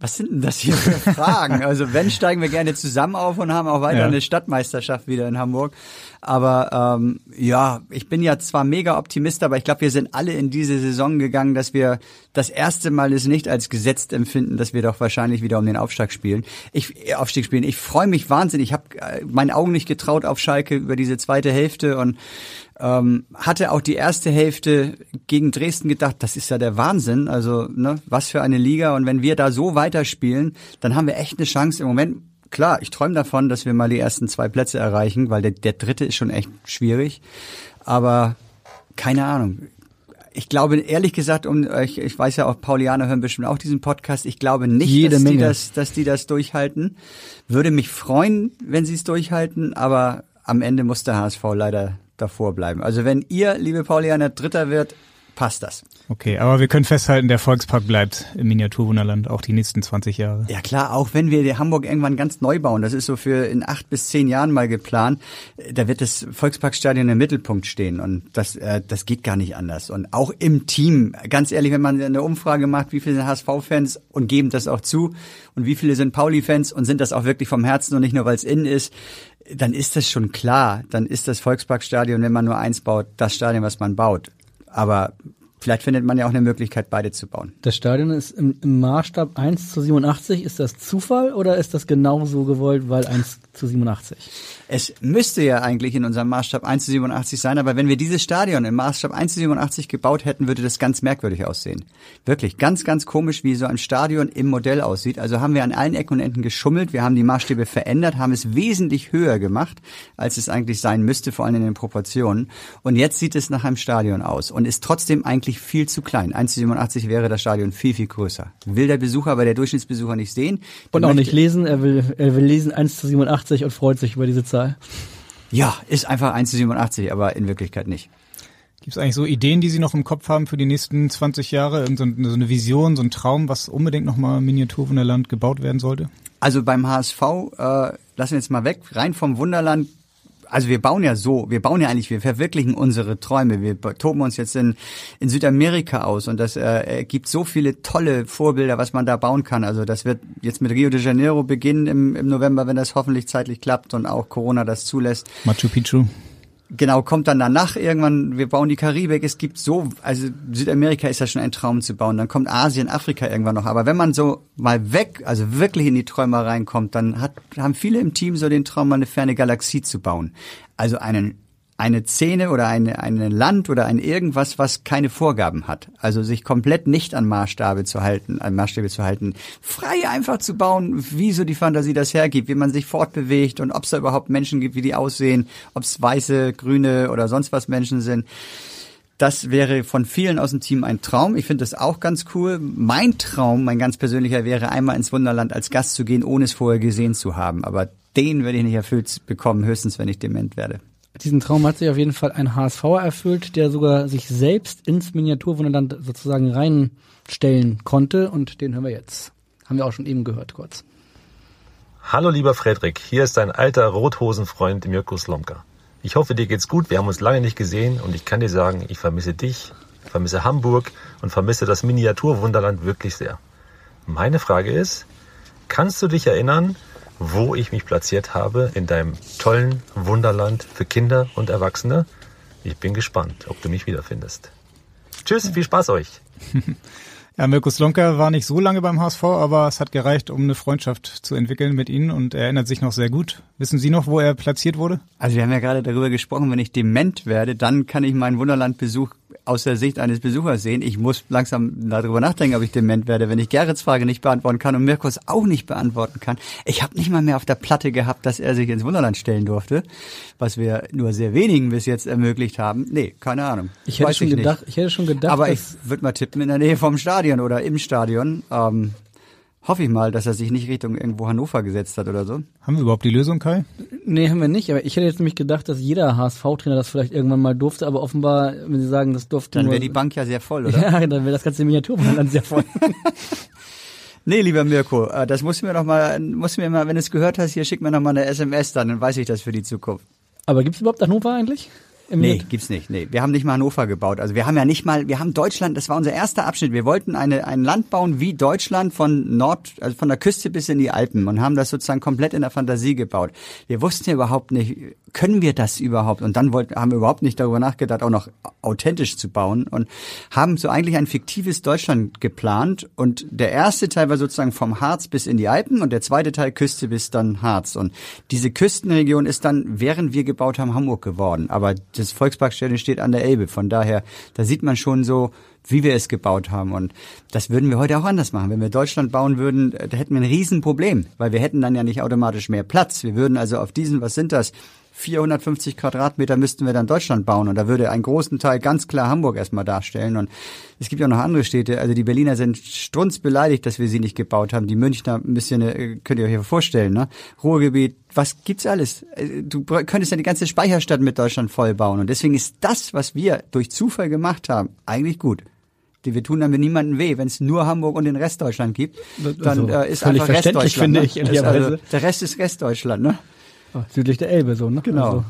Was sind denn das hier für Fragen? Also wenn steigen wir gerne zusammen auf und haben auch weiter Ja. eine Stadtmeisterschaft wieder in Hamburg. Aber ähm, ja, ich bin ja zwar mega Optimist, aber ich glaube, wir sind alle in diese Saison gegangen, dass wir das erste Mal es nicht als gesetzt empfinden, dass wir doch wahrscheinlich wieder um den Aufstieg spielen. Ich äh, Aufstieg spielen. Ich freue mich wahnsinnig. Ich habe äh, meinen Augen nicht getraut auf Schalke über diese zweite Hälfte und ähm, hatte auch die erste Hälfte gegen Dresden gedacht, das ist ja der Wahnsinn. Also, ne, was für eine Liga. Und wenn wir da so weiterspielen, dann haben wir echt eine Chance. Im Moment, klar, ich träume davon, dass wir mal die ersten zwei Plätze erreichen, weil der, der dritte ist schon echt schwierig. Aber keine Ahnung. Ich glaube, ehrlich gesagt, um, ich, ich weiß ja auch, Paulianer hören bestimmt auch diesen Podcast. Ich glaube nicht, dass die, das, dass die das durchhalten. Würde mich freuen, wenn sie es durchhalten, aber am Ende muss der HSV leider davor bleiben. Also wenn ihr, liebe Paulianer, Dritter wird, passt das. Okay, aber wir können festhalten, der Volkspark bleibt im Miniaturwunderland auch die nächsten 20 Jahre. Ja klar, auch wenn wir Hamburg irgendwann ganz neu bauen, das ist so für in acht bis zehn Jahren mal geplant, da wird das Volksparkstadion im Mittelpunkt stehen und das, äh, das geht gar nicht anders. Und auch im Team, ganz ehrlich, wenn man eine Umfrage macht, wie viele sind HSV-Fans und geben das auch zu und wie viele sind Pauli-Fans und sind das auch wirklich vom Herzen und nicht nur, weil es innen ist, dann ist das schon klar. Dann ist das Volksparkstadion, wenn man nur eins baut, das Stadion, was man baut. Aber Vielleicht findet man ja auch eine Möglichkeit, beide zu bauen. Das Stadion ist im, im Maßstab 1 zu 87. Ist das Zufall oder ist das genauso gewollt, weil 1 zu 87? Es müsste ja eigentlich in unserem Maßstab 1 zu 87 sein, aber wenn wir dieses Stadion im Maßstab 1 zu 87 gebaut hätten, würde das ganz merkwürdig aussehen. Wirklich ganz, ganz komisch, wie so ein Stadion im Modell aussieht. Also haben wir an allen Ecken und Enden geschummelt, wir haben die Maßstäbe verändert, haben es wesentlich höher gemacht, als es eigentlich sein müsste, vor allem in den Proportionen. Und jetzt sieht es nach einem Stadion aus und ist trotzdem eigentlich viel zu klein. 1 zu 87 wäre das Stadion viel, viel größer. Will der Besucher, aber der Durchschnittsbesucher nicht sehen. Und auch nicht lesen, er will, er will lesen 1 zu 87 und freut sich über diese Zahl. Ja, ist einfach 1 zu 87, aber in Wirklichkeit nicht. Gibt es eigentlich so Ideen, die Sie noch im Kopf haben für die nächsten 20 Jahre? So eine Vision, so ein Traum, was unbedingt nochmal Miniaturwunderland gebaut werden sollte? Also beim HSV, äh, lassen wir jetzt mal weg, rein vom Wunderland also wir bauen ja so, wir bauen ja eigentlich, wir verwirklichen unsere Träume. Wir toben uns jetzt in, in Südamerika aus und das äh, gibt so viele tolle Vorbilder, was man da bauen kann. Also das wird jetzt mit Rio de Janeiro beginnen im, im November, wenn das hoffentlich zeitlich klappt und auch Corona das zulässt. Machu Picchu. Genau, kommt dann danach irgendwann, wir bauen die Karibik, es gibt so, also Südamerika ist ja schon ein Traum zu bauen, dann kommt Asien, Afrika irgendwann noch, aber wenn man so mal weg, also wirklich in die Träume reinkommt, dann hat, haben viele im Team so den Traum, mal eine ferne Galaxie zu bauen. Also einen eine Szene oder eine, eine Land oder ein irgendwas, was keine Vorgaben hat. Also sich komplett nicht an Maßstabe zu halten, an Maßstäbe zu halten. Frei einfach zu bauen, wie so die Fantasie das hergibt, wie man sich fortbewegt und ob es da überhaupt Menschen gibt, wie die aussehen, ob es weiße, grüne oder sonst was Menschen sind. Das wäre von vielen aus dem Team ein Traum. Ich finde das auch ganz cool. Mein Traum, mein ganz persönlicher, wäre einmal ins Wunderland als Gast zu gehen, ohne es vorher gesehen zu haben. Aber den werde ich nicht erfüllt bekommen, höchstens wenn ich dement werde. Diesen Traum hat sich auf jeden Fall ein HSV erfüllt, der sogar sich selbst ins Miniaturwunderland sozusagen reinstellen konnte und den hören wir jetzt. Haben wir auch schon eben gehört kurz. Hallo lieber Frederik, hier ist dein alter Rothosenfreund Mirko Slomka. Ich hoffe, dir geht's gut. Wir haben uns lange nicht gesehen und ich kann dir sagen, ich vermisse dich, vermisse Hamburg und vermisse das Miniaturwunderland wirklich sehr. Meine Frage ist, kannst du dich erinnern, wo ich mich platziert habe in deinem tollen Wunderland für Kinder und Erwachsene. Ich bin gespannt, ob du mich wiederfindest. Tschüss, viel Spaß euch. Ja, Mirko Slonka war nicht so lange beim HSV, aber es hat gereicht, um eine Freundschaft zu entwickeln mit Ihnen und er erinnert sich noch sehr gut. Wissen Sie noch, wo er platziert wurde? Also wir haben ja gerade darüber gesprochen, wenn ich dement werde, dann kann ich meinen Wunderlandbesuch aus der Sicht eines Besuchers sehen. Ich muss langsam darüber nachdenken, ob ich dement werde, wenn ich Gerrits Frage nicht beantworten kann und Mirkos auch nicht beantworten kann. Ich habe nicht mal mehr auf der Platte gehabt, dass er sich ins Wunderland stellen durfte, was wir nur sehr wenigen bis jetzt ermöglicht haben. Nee, keine Ahnung. Ich hätte, schon, ich gedacht, ich hätte schon gedacht, aber ich würde mal tippen in der Nähe vom Stadion oder im Stadion. Ähm, hoffe ich mal, dass er sich nicht Richtung irgendwo Hannover gesetzt hat oder so. Haben wir überhaupt die Lösung, Kai? Nee, haben wir nicht. Aber ich hätte jetzt nämlich gedacht, dass jeder HSV-Trainer das vielleicht irgendwann mal durfte. Aber offenbar, wenn Sie sagen, das durfte Dann wäre die Bank ja sehr voll, oder? Ja, dann wäre das ganze Miniaturland sehr voll. Nee, lieber Mirko, äh, das musst du mir noch mal, musst du mir mal, wenn du es gehört hast, hier schick mir noch mal eine SMS, dann, dann weiß ich das für die Zukunft. Aber gibt's überhaupt Hannover eigentlich? Im nee, Net? gibt's nicht. Nee, wir haben nicht mal Hannover gebaut. Also wir haben ja nicht mal, wir haben Deutschland, das war unser erster Abschnitt. Wir wollten eine, ein Land bauen wie Deutschland von Nord, also von der Küste bis in die Alpen und haben das sozusagen komplett in der Fantasie gebaut. Wir wussten ja überhaupt nicht, können wir das überhaupt? Und dann wollten, haben wir überhaupt nicht darüber nachgedacht, auch noch authentisch zu bauen und haben so eigentlich ein fiktives Deutschland geplant. Und der erste Teil war sozusagen vom Harz bis in die Alpen und der zweite Teil Küste bis dann Harz. Und diese Küstenregion ist dann, während wir gebaut haben, Hamburg geworden. Aber das Volksparkstadion steht an der Elbe. Von daher, da sieht man schon so, wie wir es gebaut haben. Und das würden wir heute auch anders machen. Wenn wir Deutschland bauen würden, da hätten wir ein Riesenproblem, weil wir hätten dann ja nicht automatisch mehr Platz. Wir würden also auf diesen, was sind das, 450 Quadratmeter müssten wir dann Deutschland bauen und da würde einen großen Teil ganz klar Hamburg erstmal darstellen und es gibt ja noch andere Städte, also die Berliner sind strunzbeleidigt, dass wir sie nicht gebaut haben, die Münchner ein bisschen, äh, könnt ihr euch ja vorstellen, ne? Ruhrgebiet, was gibt's alles? Äh, du könntest ja die ganze Speicherstadt mit Deutschland voll bauen und deswegen ist das, was wir durch Zufall gemacht haben, eigentlich gut wir tun damit niemandem weh. Wenn es nur Hamburg und den Rest Deutschland gibt, dann also, äh, ist einfach Restdeutschland. Finde ne? ich, also, der Rest ist Restdeutschland, ne? Oh, südlich der Elbe, so, ne? Genau. Also.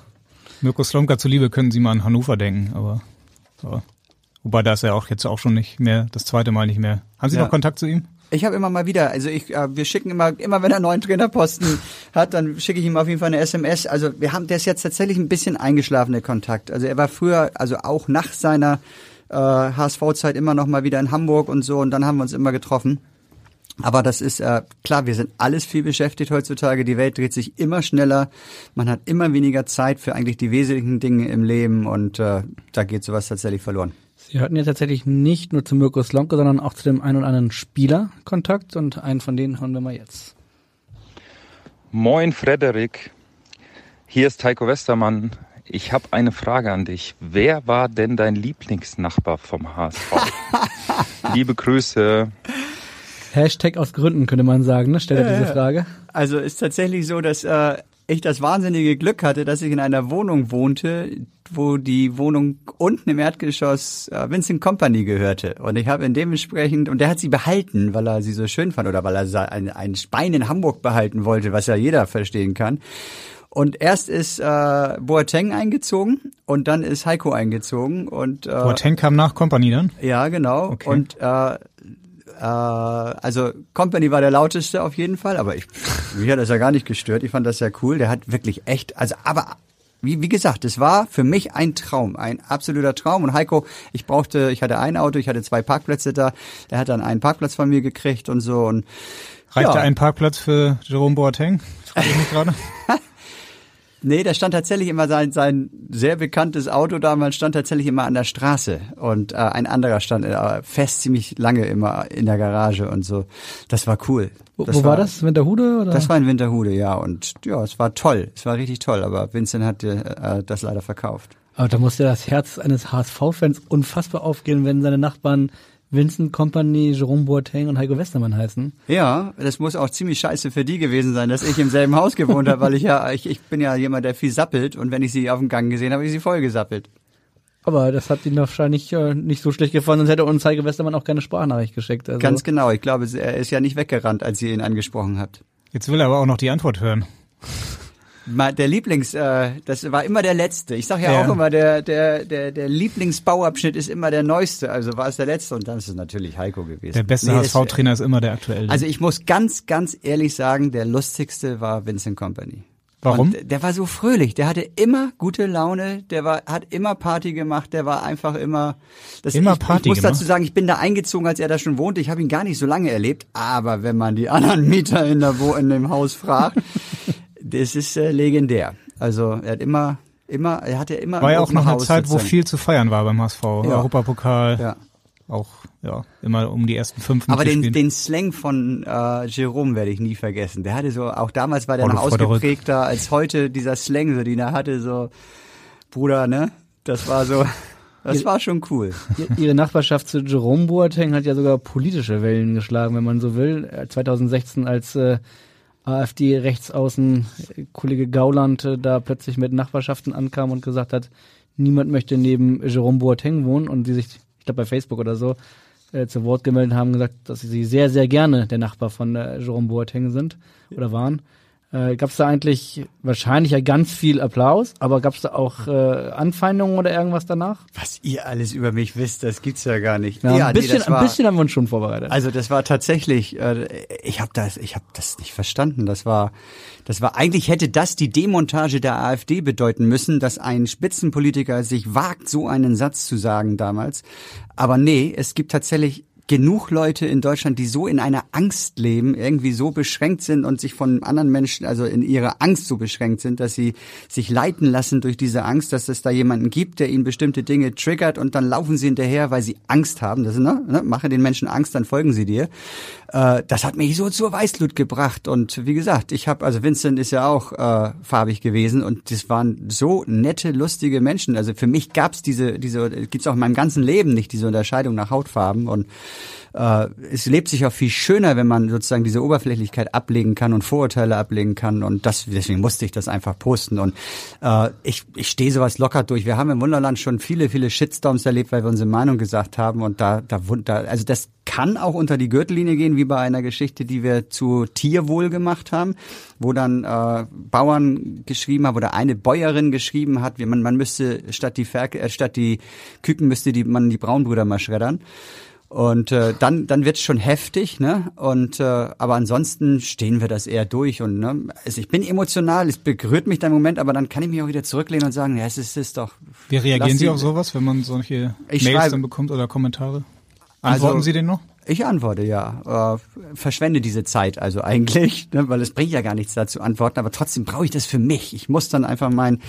Mirko Slomka zuliebe können Sie mal an Hannover denken, aber so. Wobei da ist er auch jetzt auch schon nicht mehr, das zweite Mal nicht mehr. Haben Sie ja. noch Kontakt zu ihm? Ich habe immer mal wieder, also ich, äh, wir schicken immer, immer wenn er einen neuen Trainerposten hat, dann schicke ich ihm auf jeden Fall eine SMS. Also wir haben, der ist jetzt tatsächlich ein bisschen eingeschlafen, der Kontakt. Also er war früher, also auch nach seiner äh, HSV-Zeit immer noch mal wieder in Hamburg und so und dann haben wir uns immer getroffen. Aber das ist äh, klar, wir sind alles viel beschäftigt heutzutage. Die Welt dreht sich immer schneller. Man hat immer weniger Zeit für eigentlich die wesentlichen Dinge im Leben und äh, da geht sowas tatsächlich verloren. Sie hatten ja tatsächlich nicht nur zu Mirko Slomka, sondern auch zu dem einen oder anderen Spieler Kontakt und einen von denen hören wir mal jetzt. Moin Frederik, hier ist Heiko Westermann. Ich habe eine Frage an dich. Wer war denn dein Lieblingsnachbar vom HSV? Liebe Grüße. Hashtag aus Gründen könnte man sagen, ne? Stellt er diese Frage. Also ist tatsächlich so, dass äh, ich das wahnsinnige Glück hatte, dass ich in einer Wohnung wohnte, wo die Wohnung unten im Erdgeschoss äh, Vincent Company gehörte. Und ich habe in dementsprechend, und der hat sie behalten, weil er sie so schön fand oder weil er ein, ein Spein in Hamburg behalten wollte, was ja jeder verstehen kann. Und erst ist äh, Boateng eingezogen und dann ist Heiko eingezogen und äh, Boateng kam nach Company dann? Ja, genau. Okay. Und äh, äh, also Company war der lauteste auf jeden Fall, aber ich, mich hat das ja gar nicht gestört. Ich fand das ja cool. Der hat wirklich echt, also aber wie, wie gesagt, es war für mich ein Traum, ein absoluter Traum. Und Heiko, ich brauchte, ich hatte ein Auto, ich hatte zwei Parkplätze da. Er hat dann einen Parkplatz von mir gekriegt und so. Und Reichte ja. ein Parkplatz für Jerome Boateng? Frage ich mich gerade. Nee, da stand tatsächlich immer sein, sein sehr bekanntes Auto damals stand tatsächlich immer an der Straße und äh, ein anderer stand äh, fest ziemlich lange immer in der Garage und so. Das war cool. Wo, Das wo war das? Winterhude? Oder? Das war in Winterhude, ja. Und ja, es war toll. Es war richtig toll, aber Vincent hat äh, das leider verkauft. Aber da muss ja das Herz eines HSV-Fans unfassbar aufgehen, wenn seine Nachbarn Vincent Company, Jerome Boateng und Heiko Westermann heißen. Ja, das muss auch ziemlich scheiße für die gewesen sein, dass ich im selben Haus gewohnt habe, weil ich ja, ich, ich bin ja jemand, der viel sappelt und wenn ich sie auf dem Gang gesehen habe, habe ich sie voll gesappelt. Aber das hat ihn wahrscheinlich äh, nicht so schlecht gefallen, sonst hätte uns Heiko Westermann auch keine Sprachnachricht geschickt. Also. Ganz genau. Ich glaube, er ist ja nicht weggerannt, als ihr ihn angesprochen habt. Jetzt will er aber auch noch die Antwort hören. Der Lieblings, äh, das war immer der letzte. Ich sage ja, Ja. auch immer, der, der, der, der Lieblingsbauabschnitt ist immer der neueste. Also war es der letzte und dann ist es natürlich Heiko gewesen. Der beste Nee, HSV-Trainer ist immer der aktuelle. Also ich muss ganz, ganz ehrlich sagen, der lustigste war Vincent Company. Warum? Und der war so fröhlich, der hatte immer gute Laune, der war, hat immer Party gemacht, der war einfach immer. Das, Immer ich, Party Ich muss gemacht? dazu sagen, ich bin da eingezogen, als er da schon wohnte. Ich habe ihn gar nicht so lange erlebt, aber wenn man die anderen Mieter in, der, Wo in dem Haus fragt, das ist äh, legendär. Also er hat immer, immer, er hatte immer. war ja auch noch eine House Zeit, wo sozusagen. viel zu feiern war beim HSV. Ja. Europapokal, Ja. auch ja immer um die ersten fünf Aber den, den Slang von äh, Jerome werde ich nie vergessen. Der hatte so, auch damals war der Oh, noch ausgeprägter als heute dieser Slang, so den er hatte, so Bruder, ne? Das war so, das war schon cool. Ihr- Ihre Nachbarschaft zu Jerome Boateng hat ja sogar politische Wellen geschlagen, wenn man so will. Äh, 2016 als äh, AfD-Rechtsaußen äh, Kollege Gauland äh, da plötzlich mit Nachbarschaften ankam und gesagt hat, niemand möchte neben Jerome Boateng wohnen und die sich, ich glaube bei Facebook oder so, äh, zu Wort gemeldet haben, gesagt, dass sie sehr, sehr gerne der Nachbar von äh, Jerome Boateng sind oder waren. Äh, gab es da eigentlich wahrscheinlich ja ganz viel Applaus, aber gab es da auch äh, Anfeindungen oder irgendwas danach? Was ihr alles über mich wisst, das gibt's ja gar nicht. Ja, ein, nee, bisschen, das war- ein bisschen haben wir uns schon vorbereitet. Also das war tatsächlich, äh, ich habe das, ich habe das nicht verstanden. Das war, das war eigentlich hätte das die Demontage der AfD bedeuten müssen, dass ein Spitzenpolitiker sich wagt, so einen Satz zu sagen damals. Aber nee, es gibt tatsächlich genug Leute in Deutschland, die so in einer Angst leben, irgendwie so beschränkt sind und sich von anderen Menschen, also in ihrer Angst so beschränkt sind, dass sie sich leiten lassen durch diese Angst, dass es da jemanden gibt, der ihnen bestimmte Dinge triggert und dann laufen sie hinterher, weil sie Angst haben. Das ist, ne, ne, mache den Menschen Angst, dann folgen sie dir. Äh, das hat mich so zur Weißglut gebracht und wie gesagt, ich habe, also Vincent ist ja auch äh, farbig gewesen und das waren so nette, lustige Menschen. Also für mich gab's diese, diese, gibt's auch in meinem ganzen Leben nicht diese Unterscheidung nach Hautfarben und äh, es lebt sich auch viel schöner, wenn man sozusagen diese Oberflächlichkeit ablegen kann und Vorurteile ablegen kann. Und das, deswegen musste ich das einfach posten. Und äh, ich, ich stehe sowas locker durch. Wir haben im Wunderland schon viele, viele Shitstorms erlebt, weil wir unsere Meinung gesagt haben. Und da, da, da also das kann auch unter die Gürtellinie gehen, wie bei einer Geschichte, die wir zu Tierwohl gemacht haben, wo dann äh, Bauern geschrieben haben oder eine Bäuerin geschrieben hat, wie man, man müsste statt die Ferkel, äh, statt die Küken müsste die man die Braunbrüder mal schreddern. Und äh, dann dann wird's schon heftig, ne? Und äh, aber ansonsten stehen wir das eher durch und ne? Also ich bin emotional, es berührt mich dann im Moment, aber dann kann ich mich auch wieder zurücklehnen und sagen, ja, es ist, es ist doch. Wie reagieren Sie auf sowas, wenn man solche Mails schreibe- dann bekommt oder Kommentare? Antworten Also- Sie den noch? Ich antworte ja. Äh, verschwende diese Zeit also eigentlich, ne, weil es bringt ja gar nichts da zu antworten, aber trotzdem brauche ich das für mich. Ich muss dann einfach mein,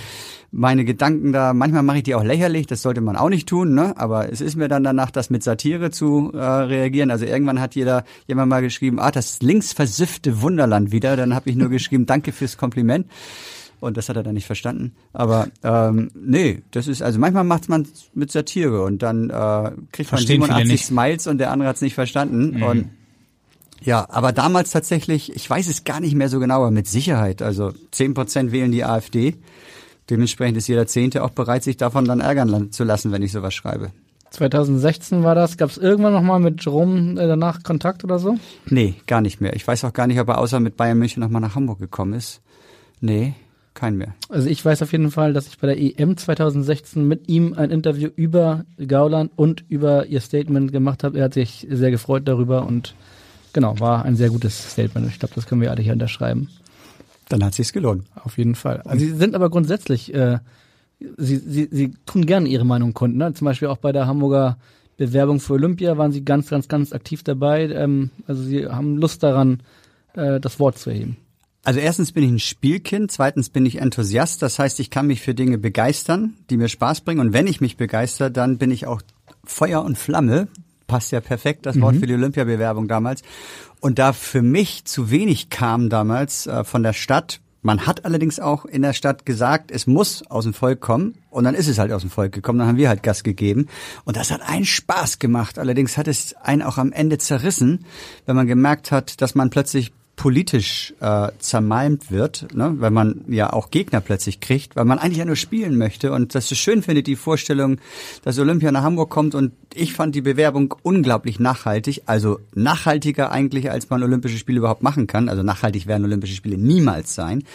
meine Gedanken da, manchmal mache ich die auch lächerlich, das sollte man auch nicht tun, ne? aber es ist mir dann danach, das mit Satire zu äh, reagieren. Also irgendwann hat jeder jemand mal geschrieben, ah, das linksversiffte Wunderland wieder. Dann habe ich nur geschrieben, danke fürs Kompliment. Und das hat er dann nicht verstanden. Aber ähm, nee, das ist, also manchmal macht man mit Satire und dann äh, kriegt man Verstehen viele 87 nicht. Smiles und der andere hat es nicht verstanden. Mhm. Und ja, aber damals tatsächlich, ich weiß es gar nicht mehr so genau, aber mit Sicherheit. Also 10 Prozent wählen die AfD. Dementsprechend ist jeder Zehnte auch bereit, sich davon dann ärgern zu lassen, wenn ich sowas schreibe. 2016 war das. Gab es irgendwann noch mal mit Jerome äh, danach Kontakt oder so? Nee, gar nicht mehr. Ich weiß auch gar nicht, ob er außer mit Bayern München nochmal nach Hamburg gekommen ist. Nee, kein mehr. Also ich weiß auf jeden Fall, dass ich bei der EM 2016 mit ihm ein Interview über Gauland und über ihr Statement gemacht habe. Er hat sich sehr gefreut darüber und genau, war ein sehr gutes Statement. Ich glaube, das können wir alle hier unterschreiben. Dann hat sich's gelohnt. Auf jeden Fall. Also sie sind aber grundsätzlich, äh, sie, sie, sie tun gerne ihre Meinung kundtun. Ne? Zum Beispiel auch bei der Hamburger Bewerbung für Olympia waren sie ganz, ganz, ganz aktiv dabei. Ähm, also sie haben Lust daran, äh, das Wort zu erheben. Also erstens bin ich ein Spielkind, zweitens bin ich Enthusiast, das heißt, ich kann mich für Dinge begeistern, die mir Spaß bringen und wenn ich mich begeister, dann bin ich auch Feuer und Flamme, passt ja perfekt das Wort Mhm. für die Olympiabewerbung damals. Und da für mich zu wenig kam damals äh, von der Stadt, man hat allerdings auch in der Stadt gesagt, es muss aus dem Volk kommen und dann ist es halt aus dem Volk gekommen, dann haben wir halt Gas gegeben und das hat einen Spaß gemacht. Allerdings hat es einen auch am Ende zerrissen, wenn man gemerkt hat, dass man plötzlich politisch äh, zermalmt wird, ne? weil man ja auch Gegner plötzlich kriegt, weil man eigentlich ja nur spielen möchte und das so schön findet, die Vorstellung, dass Olympia nach Hamburg kommt und ich fand die Bewerbung unglaublich nachhaltig, also nachhaltiger eigentlich, als man Olympische Spiele überhaupt machen kann. Also nachhaltig werden Olympische Spiele niemals sein.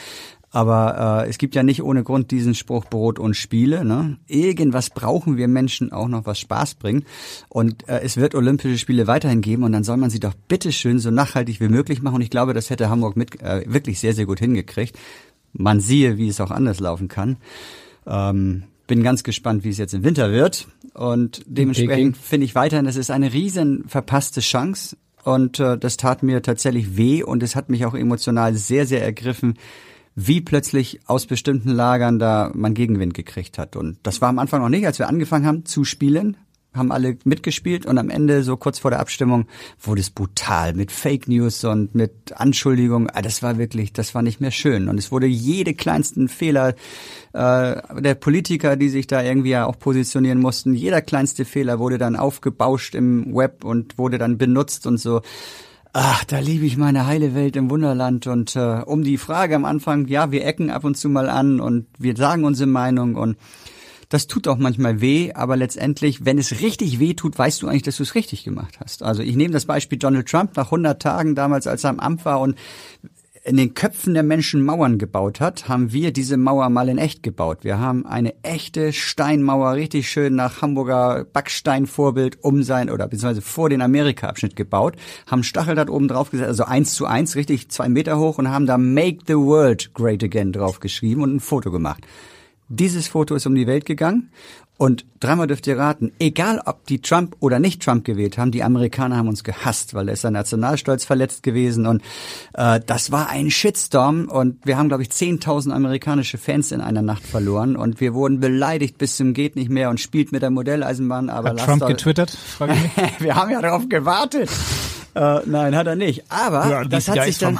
Aber äh, es gibt ja nicht ohne Grund diesen Spruch Brot und Spiele. Ne? Irgendwas brauchen wir Menschen auch noch, was Spaß bringt. Und äh, es wird Olympische Spiele weiterhin geben und dann soll man sie doch bitteschön so nachhaltig wie möglich machen. Und ich glaube, das hätte Hamburg mit äh, wirklich sehr, sehr gut hingekriegt. Man siehe, wie es auch anders laufen kann. Ähm, bin ganz gespannt, wie es jetzt im Winter wird. Und dementsprechend finde ich weiterhin, das ist eine riesen verpasste Chance. Und äh, das tat mir tatsächlich weh und es hat mich auch emotional sehr, sehr ergriffen, wie plötzlich aus bestimmten Lagern da man Gegenwind gekriegt hat. Und das war am Anfang noch nicht, als wir angefangen haben zu spielen, haben alle mitgespielt und am Ende, so kurz vor der Abstimmung, wurde es brutal mit Fake News und mit Anschuldigungen. Ah, Das war wirklich, das war nicht mehr schön. Und es wurde jede kleinsten Fehler äh, der Politiker, die sich da irgendwie ja auch positionieren mussten, jeder kleinste Fehler wurde dann aufgebauscht im Web und wurde dann benutzt und so. Ach, da liebe ich meine heile Welt im Wunderland. Und äh, um die Frage am Anfang, ja, wir ecken ab und zu mal an und wir sagen unsere Meinung und das tut auch manchmal weh, aber letztendlich, wenn es richtig weh tut, weißt du eigentlich, dass du es richtig gemacht hast. Also ich nehme das Beispiel Donald Trump nach 100 Tagen damals, als er im Amt war und in den Köpfen der Menschen Mauern gebaut hat, haben wir diese Mauer mal in echt gebaut. Wir haben eine echte Steinmauer richtig schön nach Hamburger Backsteinvorbild um sein oder beziehungsweise vor den Amerika-Abschnitt gebaut, haben Stacheldraht oben drauf gesetzt, also eins zu eins, richtig zwei Meter hoch und haben da Make the World Great Again drauf geschrieben und ein Foto gemacht. Dieses Foto ist um die Welt gegangen und dreimal dürft ihr raten, egal ob die Trump oder nicht Trump gewählt haben, die Amerikaner haben uns gehasst, weil da ist der Nationalstolz verletzt gewesen und äh, das war ein Shitstorm und wir haben, glaube ich, 10.000 amerikanische Fans in einer Nacht verloren und wir wurden beleidigt bis zum geht nicht mehr und spielt mit der Modelleisenbahn. Aber Hat Trump getwittert? Wir haben ja darauf gewartet. Äh, nein, hat er nicht. Aber Ja, das hat sich dann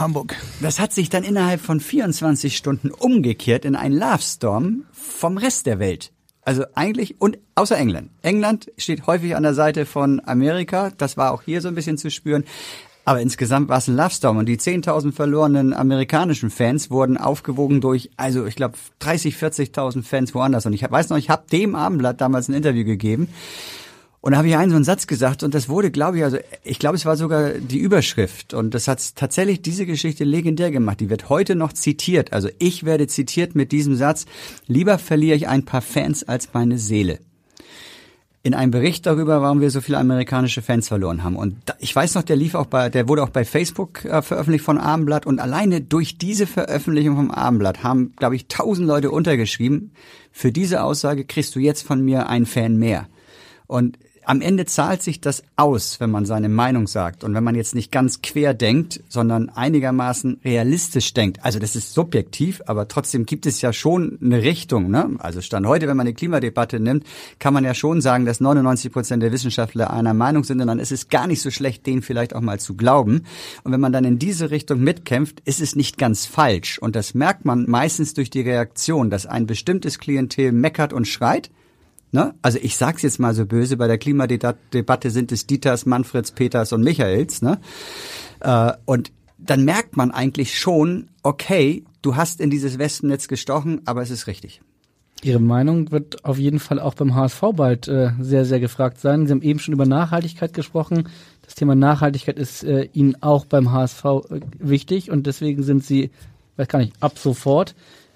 das hat sich dann innerhalb von 24 Stunden umgekehrt in einen Love Storm vom Rest der Welt. Also eigentlich und außer England. England steht häufig an der Seite von Amerika. Das war auch hier so ein bisschen zu spüren. Aber insgesamt war es ein Love Storm und die 10.000 verlorenen amerikanischen Fans wurden aufgewogen durch, also ich glaube 30, 40.000 Fans woanders. Und ich weiß noch, ich habe dem Abendblatt damals ein Interview gegeben und da habe ich einen so einen Satz gesagt und das wurde, glaube ich, also ich glaube, es war sogar die Überschrift und das hat tatsächlich diese Geschichte legendär gemacht. Die wird heute noch zitiert. Also ich werde zitiert mit diesem Satz, lieber verliere ich ein paar Fans als meine Seele. in einem Bericht darüber, warum wir so viele amerikanische Fans verloren haben. Und ich weiß noch, der lief auch bei, der wurde auch bei Facebook äh, veröffentlicht von Abendblatt und alleine durch diese Veröffentlichung vom Abendblatt haben, glaube ich, tausend Leute untergeschrieben. Für diese Aussage kriegst du jetzt von mir einen Fan mehr. Und am Ende zahlt sich das aus, wenn man seine Meinung sagt und wenn man jetzt nicht ganz quer denkt, sondern einigermaßen realistisch denkt. Also das ist subjektiv, aber trotzdem gibt es ja schon eine Richtung. Ne? Also Stand heute, wenn man eine Klimadebatte nimmt, kann man ja schon sagen, dass 99 Prozent der Wissenschaftler einer Meinung sind und dann ist es gar nicht so schlecht, den vielleicht auch mal zu glauben. Und wenn man dann in diese Richtung mitkämpft, ist es nicht ganz falsch. Und das merkt man meistens durch die Reaktion, dass ein bestimmtes Klientel meckert und schreit Ne? Also ich sag's jetzt mal so böse, bei der Klimadebatte sind es Dieters, Manfreds, Peters und Michaels. Ne? Äh, und dann merkt man eigentlich schon, okay, du hast in dieses Wespennetz gestochen, aber es ist richtig. Ihre Meinung wird auf jeden Fall auch beim HSV bald äh, sehr, sehr gefragt sein. Sie haben eben schon über Nachhaltigkeit gesprochen. Das Thema Nachhaltigkeit ist äh, Ihnen auch beim HSV äh, wichtig und deswegen sind Sie, weiß gar nicht, ab sofort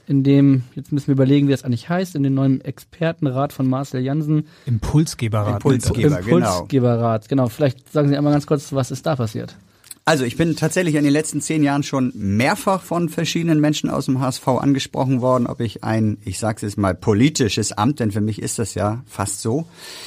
in dem, jetzt müssen wir überlegen, wie das eigentlich heißt, in dem neuen Expertenrat von Marcel Jansen. Impulsgeberrat. Impulsgeber, Impulsgeberrat, genau. genau. Vielleicht sagen Sie einmal ganz kurz, was ist da passiert? Also ich bin tatsächlich in den letzten zehn Jahren schon mehrfach von verschiedenen Menschen aus dem HSV angesprochen worden, ob ich ein, ich sage es jetzt mal, politisches Amt, denn für mich ist das ja fast so,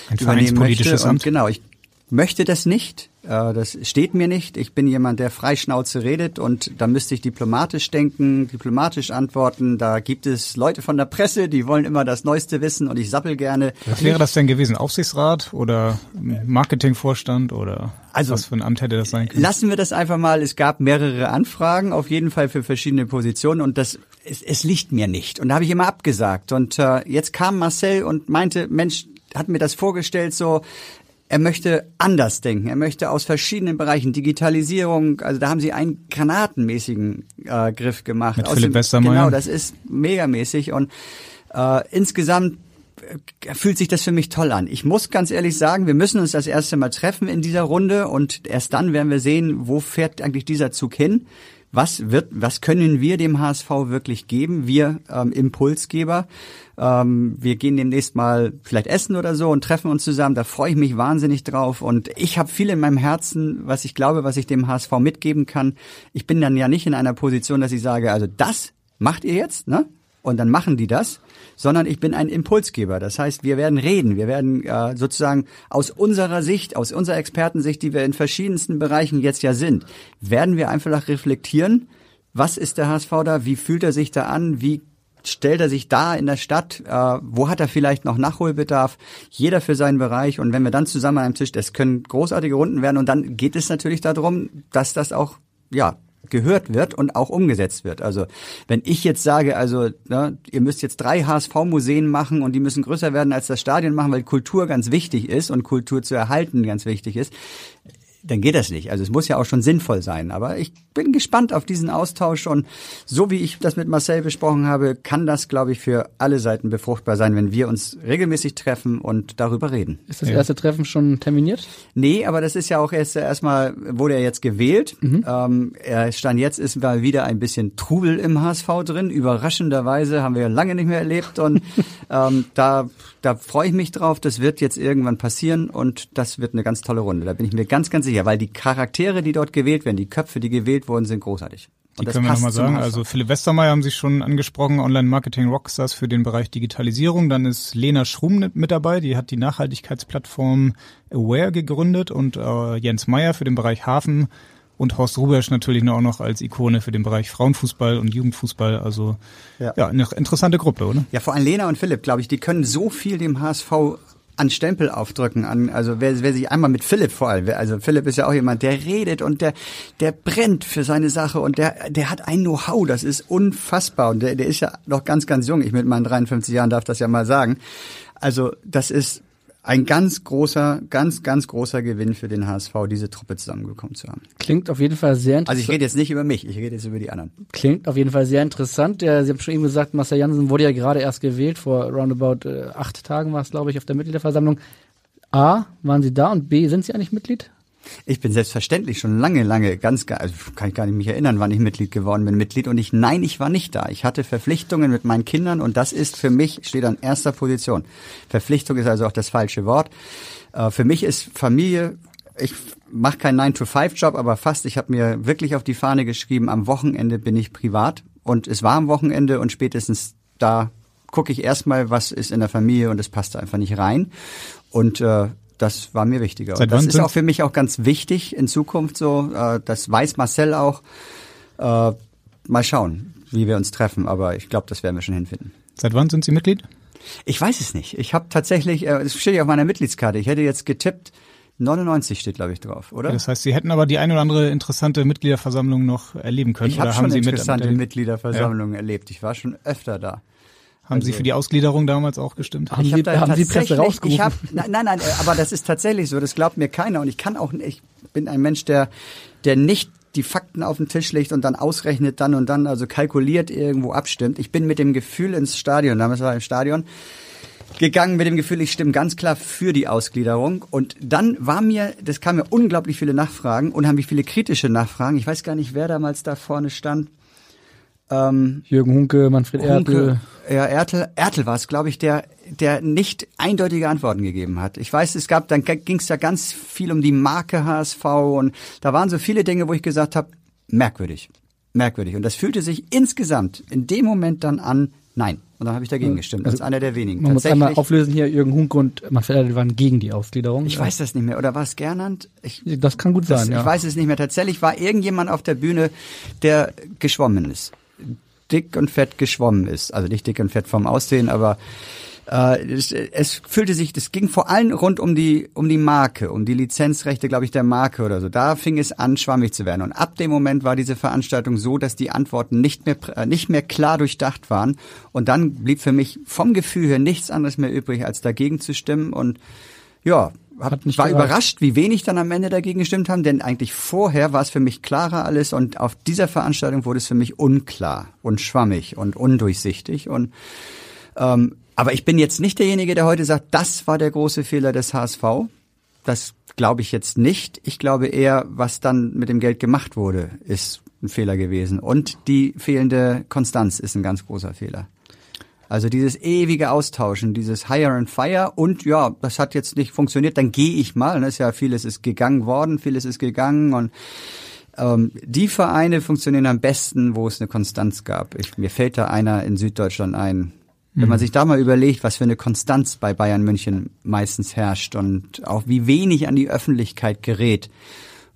ein vereinspolitisches Amt. genau, ich möchte das nicht. Äh, das steht mir nicht. Ich bin jemand, der freischnauze redet und da müsste ich diplomatisch denken, diplomatisch antworten. Da gibt es Leute von der Presse, die wollen immer das Neueste wissen und ich sappel gerne. Was wäre das denn gewesen? Aufsichtsrat oder Marketingvorstand oder also, was für ein Amt hätte das sein können? Lassen wir das einfach mal. Es gab mehrere Anfragen, auf jeden Fall für verschiedene Positionen und das es, es liegt mir nicht. Und da habe ich immer abgesagt. Und äh, jetzt kam Marcel und meinte, Mensch, hat mir das vorgestellt, so, er möchte anders denken. Er möchte aus verschiedenen Bereichen Digitalisierung, also da haben sie einen granatenmäßigen äh, Griff gemacht. Mit aus Philipp dem, Westermeier. Genau, das ist megamäßig und äh, insgesamt äh, fühlt sich das für mich toll an. Ich muss ganz ehrlich sagen, wir müssen uns das erste Mal treffen in dieser Runde und erst dann werden wir sehen, wo fährt eigentlich dieser Zug hin. Was wird, was können wir dem HSV wirklich geben? Wir ähm, Impulsgeber. Ähm, wir gehen demnächst mal vielleicht essen oder so und treffen uns zusammen. Da freue ich mich wahnsinnig drauf. Und ich habe viel in meinem Herzen, was ich glaube, was ich dem HSV mitgeben kann. Ich bin dann ja nicht in einer Position, dass ich sage, also das macht ihr jetzt, ne? Und dann machen die das, sondern ich bin ein Impulsgeber. Das heißt, wir werden reden, wir werden äh, sozusagen aus unserer Sicht, aus unserer Expertensicht, die wir in verschiedensten Bereichen jetzt ja sind, werden wir einfach reflektieren, was ist der HSV da, wie fühlt er sich da an, wie stellt er sich da in der Stadt, äh, wo hat er vielleicht noch Nachholbedarf, jeder für seinen Bereich. Und wenn wir dann zusammen an einem Tisch, das können großartige Runden werden. Und dann geht es natürlich darum, dass das auch ja gehört wird und auch umgesetzt wird. Also wenn ich jetzt sage, also ne, ihr müsst jetzt drei HSV-Museen machen und die müssen größer werden als das Stadion machen, weil Kultur ganz wichtig ist und Kultur zu erhalten ganz wichtig ist, dann geht das nicht. Also es muss ja auch schon sinnvoll sein. Aber ich bin gespannt auf diesen Austausch und so wie ich das mit Marcel besprochen habe, kann das, glaube ich, für alle Seiten befruchtbar sein, wenn wir uns regelmäßig treffen und darüber reden. Ist das erste Treffen schon terminiert? Nee, aber das ist ja auch erst erstmal, wurde er jetzt gewählt. Mhm. Ähm, er stand jetzt, ist mal wieder ein bisschen Trubel im HSV drin. Überraschenderweise haben wir lange nicht mehr erlebt und ähm, da, da freue ich mich drauf. Das wird jetzt irgendwann passieren und das wird eine ganz tolle Runde. Da bin ich mir ganz, ganz sicher, weil die Charaktere, die dort gewählt werden, die Köpfe, die gewählt wurden, sind großartig. Und die können wir nochmal sagen. Also Philipp Westermeier haben Sie schon angesprochen, Online-Marketing Rockstars für den Bereich Digitalisierung. Dann ist Lena Schrum mit dabei, die hat die Nachhaltigkeitsplattform Aware gegründet und äh, Jens Meyer für den Bereich Hafen und Horst Rubesch natürlich auch noch als Ikone für den Bereich Frauenfußball und Jugendfußball. Also ja, ja eine interessante Gruppe, oder? Ja, vor allem Lena und Philipp, glaube ich, die können so viel dem HSV an Stempel aufdrücken, an, also wer, wer sich einmal mit Philipp vor allem, also Philipp ist ja auch jemand, der redet und der, der brennt für seine Sache und der, der hat ein Know-how, das ist unfassbar und der, der ist ja noch ganz, ganz jung, ich mit meinen 53 Jahren darf das ja mal sagen. Also das ist ein ganz großer, ganz, ganz großer Gewinn für den HSV, diese Truppe zusammengekommen zu haben. Klingt auf jeden Fall sehr interessant. Also ich rede jetzt nicht über mich, ich rede jetzt über die anderen. Klingt auf jeden Fall sehr interessant. Ja, Sie haben schon eben gesagt, Marcel Janssen wurde ja gerade erst gewählt, vor roundabout äh, acht Tagen war es, glaube ich, auf der Mitgliederversammlung. A, waren Sie da und B, sind Sie eigentlich Mitglied? Ich bin selbstverständlich schon lange, lange, ganz, also kann ich gar nicht mich erinnern, wann ich Mitglied geworden bin, Mitglied. Und ich, nein, ich war nicht da. Ich hatte Verpflichtungen mit meinen Kindern und das ist für mich, steht an erster Position. Verpflichtung ist also auch das falsche Wort. Äh, für mich ist Familie, ich mache keinen 9-to-5-Job, aber fast, ich habe mir wirklich auf die Fahne geschrieben, am Wochenende bin ich privat. Und es war am Wochenende und spätestens da gucke ich erstmal, was ist in der Familie und es passt einfach nicht rein. Und äh, das war mir wichtiger. Seit und das wann ist auch für mich auch ganz wichtig in Zukunft so. Äh, das weiß Marcel auch. Äh, mal schauen, wie wir uns treffen, aber ich glaube, das werden wir schon hinfinden. Seit wann sind Sie Mitglied? Ich weiß es nicht. Ich habe tatsächlich, äh, es steht ja auf meiner Mitgliedskarte. Ich hätte jetzt getippt, 99 steht, glaube ich, drauf, oder? Das heißt, Sie hätten aber die ein oder andere interessante Mitgliederversammlung noch erleben können. ich habe schon Sie interessante mit, Mitgliederversammlungen erlebt. Ich war schon öfter da. Haben Sie Also- für die Ausgliederung damals auch gestimmt? Haben ich Sie- hab haben Sie Presse tatsächlich- rausgerufen? Ich hab, nein, nein, nein, äh, aber das ist tatsächlich so. Das glaubt mir keiner und ich kann auch, ich bin ein Mensch, der, der nicht die Fakten auf den Tisch legt und dann ausrechnet dann und dann, also kalkuliert irgendwo abstimmt. Ich bin mit dem Gefühl ins Stadion, damals war ich im Stadion, gegangen mit dem Gefühl, ich stimme ganz klar für die Ausgliederung. Und dann war mir, das kam mir unglaublich viele Nachfragen, unheimlich viele kritische Nachfragen. Ich weiß gar nicht, wer damals da vorne stand. Ähm, Jürgen Hunke, Manfred Ertel. Hunke, ja, Ertel, Ertel war es, glaube ich, der, der nicht eindeutige Antworten gegeben hat. Ich weiß, es gab, dann ging es ja ganz viel um die Marke HSV und da waren so viele Dinge, wo ich gesagt habe, merkwürdig, merkwürdig. Und das fühlte sich insgesamt in dem Moment dann an, nein. Und dann habe ich dagegen gestimmt, als einer der wenigen. Man muss einmal auflösen hier, Jürgen Hunke und Manfred Ertel waren gegen die Ausgliederung. ich weiß das nicht mehr. Oder war es Gernand? Ich, Das kann gut das, sein, ja. Ich weiß es nicht mehr. Tatsächlich war irgendjemand auf der Bühne, der geschwommen ist. Dick und fett geschwommen ist. Also nicht dick und fett vom Aussehen, aber äh, es, es fühlte sich, das ging vor allem rund um die, um die Marke, um die Lizenzrechte, glaube ich, der Marke oder so. Da fing es an, schwammig zu werden. Und ab dem Moment war diese Veranstaltung so, dass die Antworten nicht mehr, äh, nicht mehr klar durchdacht waren. Und dann blieb für mich vom Gefühl her nichts anderes mehr übrig, als dagegen zu stimmen. Und ja, hab, Hat nicht war gereicht. überrascht, wie wenig dann am Ende dagegen gestimmt haben, denn eigentlich vorher war es für mich klarer alles und auf dieser Veranstaltung wurde es für mich unklar und schwammig und undurchsichtig und ähm, aber ich bin jetzt nicht derjenige, der heute sagt, das war der große Fehler des HSV. Das glaube ich jetzt nicht. Ich glaube eher, was dann mit dem Geld gemacht wurde, ist ein Fehler gewesen. Und die fehlende Konstanz ist ein ganz großer Fehler. Also dieses ewige Austauschen, dieses Hire and Fire und ja, das hat jetzt nicht funktioniert, dann gehe ich mal. Ne? Ist ja vieles ist gegangen worden, vieles ist gegangen und ähm, die Vereine funktionieren am besten, wo es eine Konstanz gab. Ich, mir fällt da einer in Süddeutschland ein. Wenn man sich da mal überlegt, was für eine Konstanz bei Bayern München meistens herrscht und auch wie wenig an die Öffentlichkeit gerät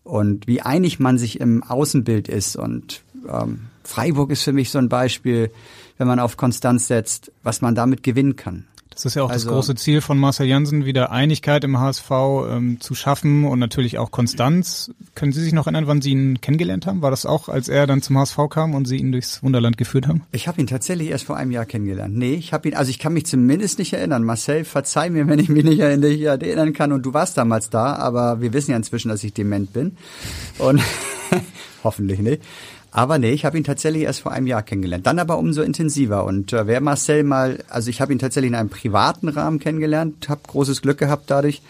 und wie einig man sich im Außenbild ist. Und ähm, Freiburg ist für mich so ein Beispiel, wenn man auf Konstanz setzt, was man damit gewinnen kann. Das ist ja auch Also- das große Ziel von Marcel Janssen, wieder Einigkeit im HSV ähm, zu schaffen und natürlich auch Konstanz. Können Sie sich noch erinnern, wann Sie ihn kennengelernt haben? War das auch, als er dann zum HSV kam und Sie ihn durchs Wunderland geführt haben? Ich habe ihn tatsächlich erst vor einem Jahr kennengelernt. Nee, ich habe ihn, also ich kann mich zumindest nicht erinnern. Marcel, verzeih mir, wenn ich mich nicht erinnern, nicht erinnern kann. Und du warst damals da, aber wir wissen ja inzwischen, dass ich dement bin. Und hoffentlich nicht. Aber nee, ich habe ihn tatsächlich erst vor einem Jahr kennengelernt. Dann aber umso intensiver. Und äh, wer Marcel mal, also ich habe ihn tatsächlich in einem privaten Rahmen kennengelernt, habe großes Glück gehabt dadurch,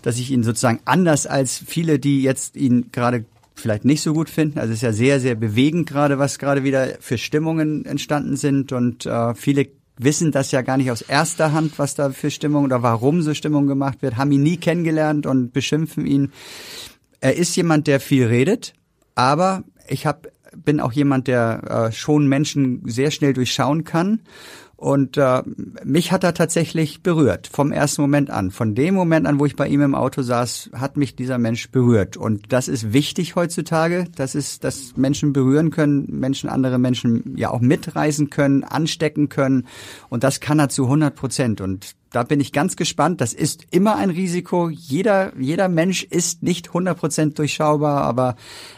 dass ich ihn sozusagen anders als viele, die jetzt ihn gerade vielleicht nicht so gut finden. Also es ist ja sehr, sehr bewegend gerade, was gerade wieder für Stimmungen entstanden sind. Und äh, viele wissen das ja gar nicht aus erster Hand, was da für Stimmung oder warum so Stimmung gemacht wird, haben ihn nie kennengelernt und beschimpfen ihn. Er ist jemand, der viel redet, aber ich hab, bin auch jemand, der äh, schon Menschen sehr schnell durchschauen kann. Und äh, mich hat er tatsächlich berührt, vom ersten Moment an. Von dem Moment an, wo ich bei ihm im Auto saß, hat mich dieser Mensch berührt. Und das ist wichtig heutzutage, dass es, dass Menschen berühren können, Menschen, andere Menschen ja auch mitreisen können, anstecken können. Und das kann er zu 100 Prozent. Und da bin ich ganz gespannt. Das ist immer ein Risiko. Jeder, jeder Mensch ist nicht 100 Prozent durchschaubar, aber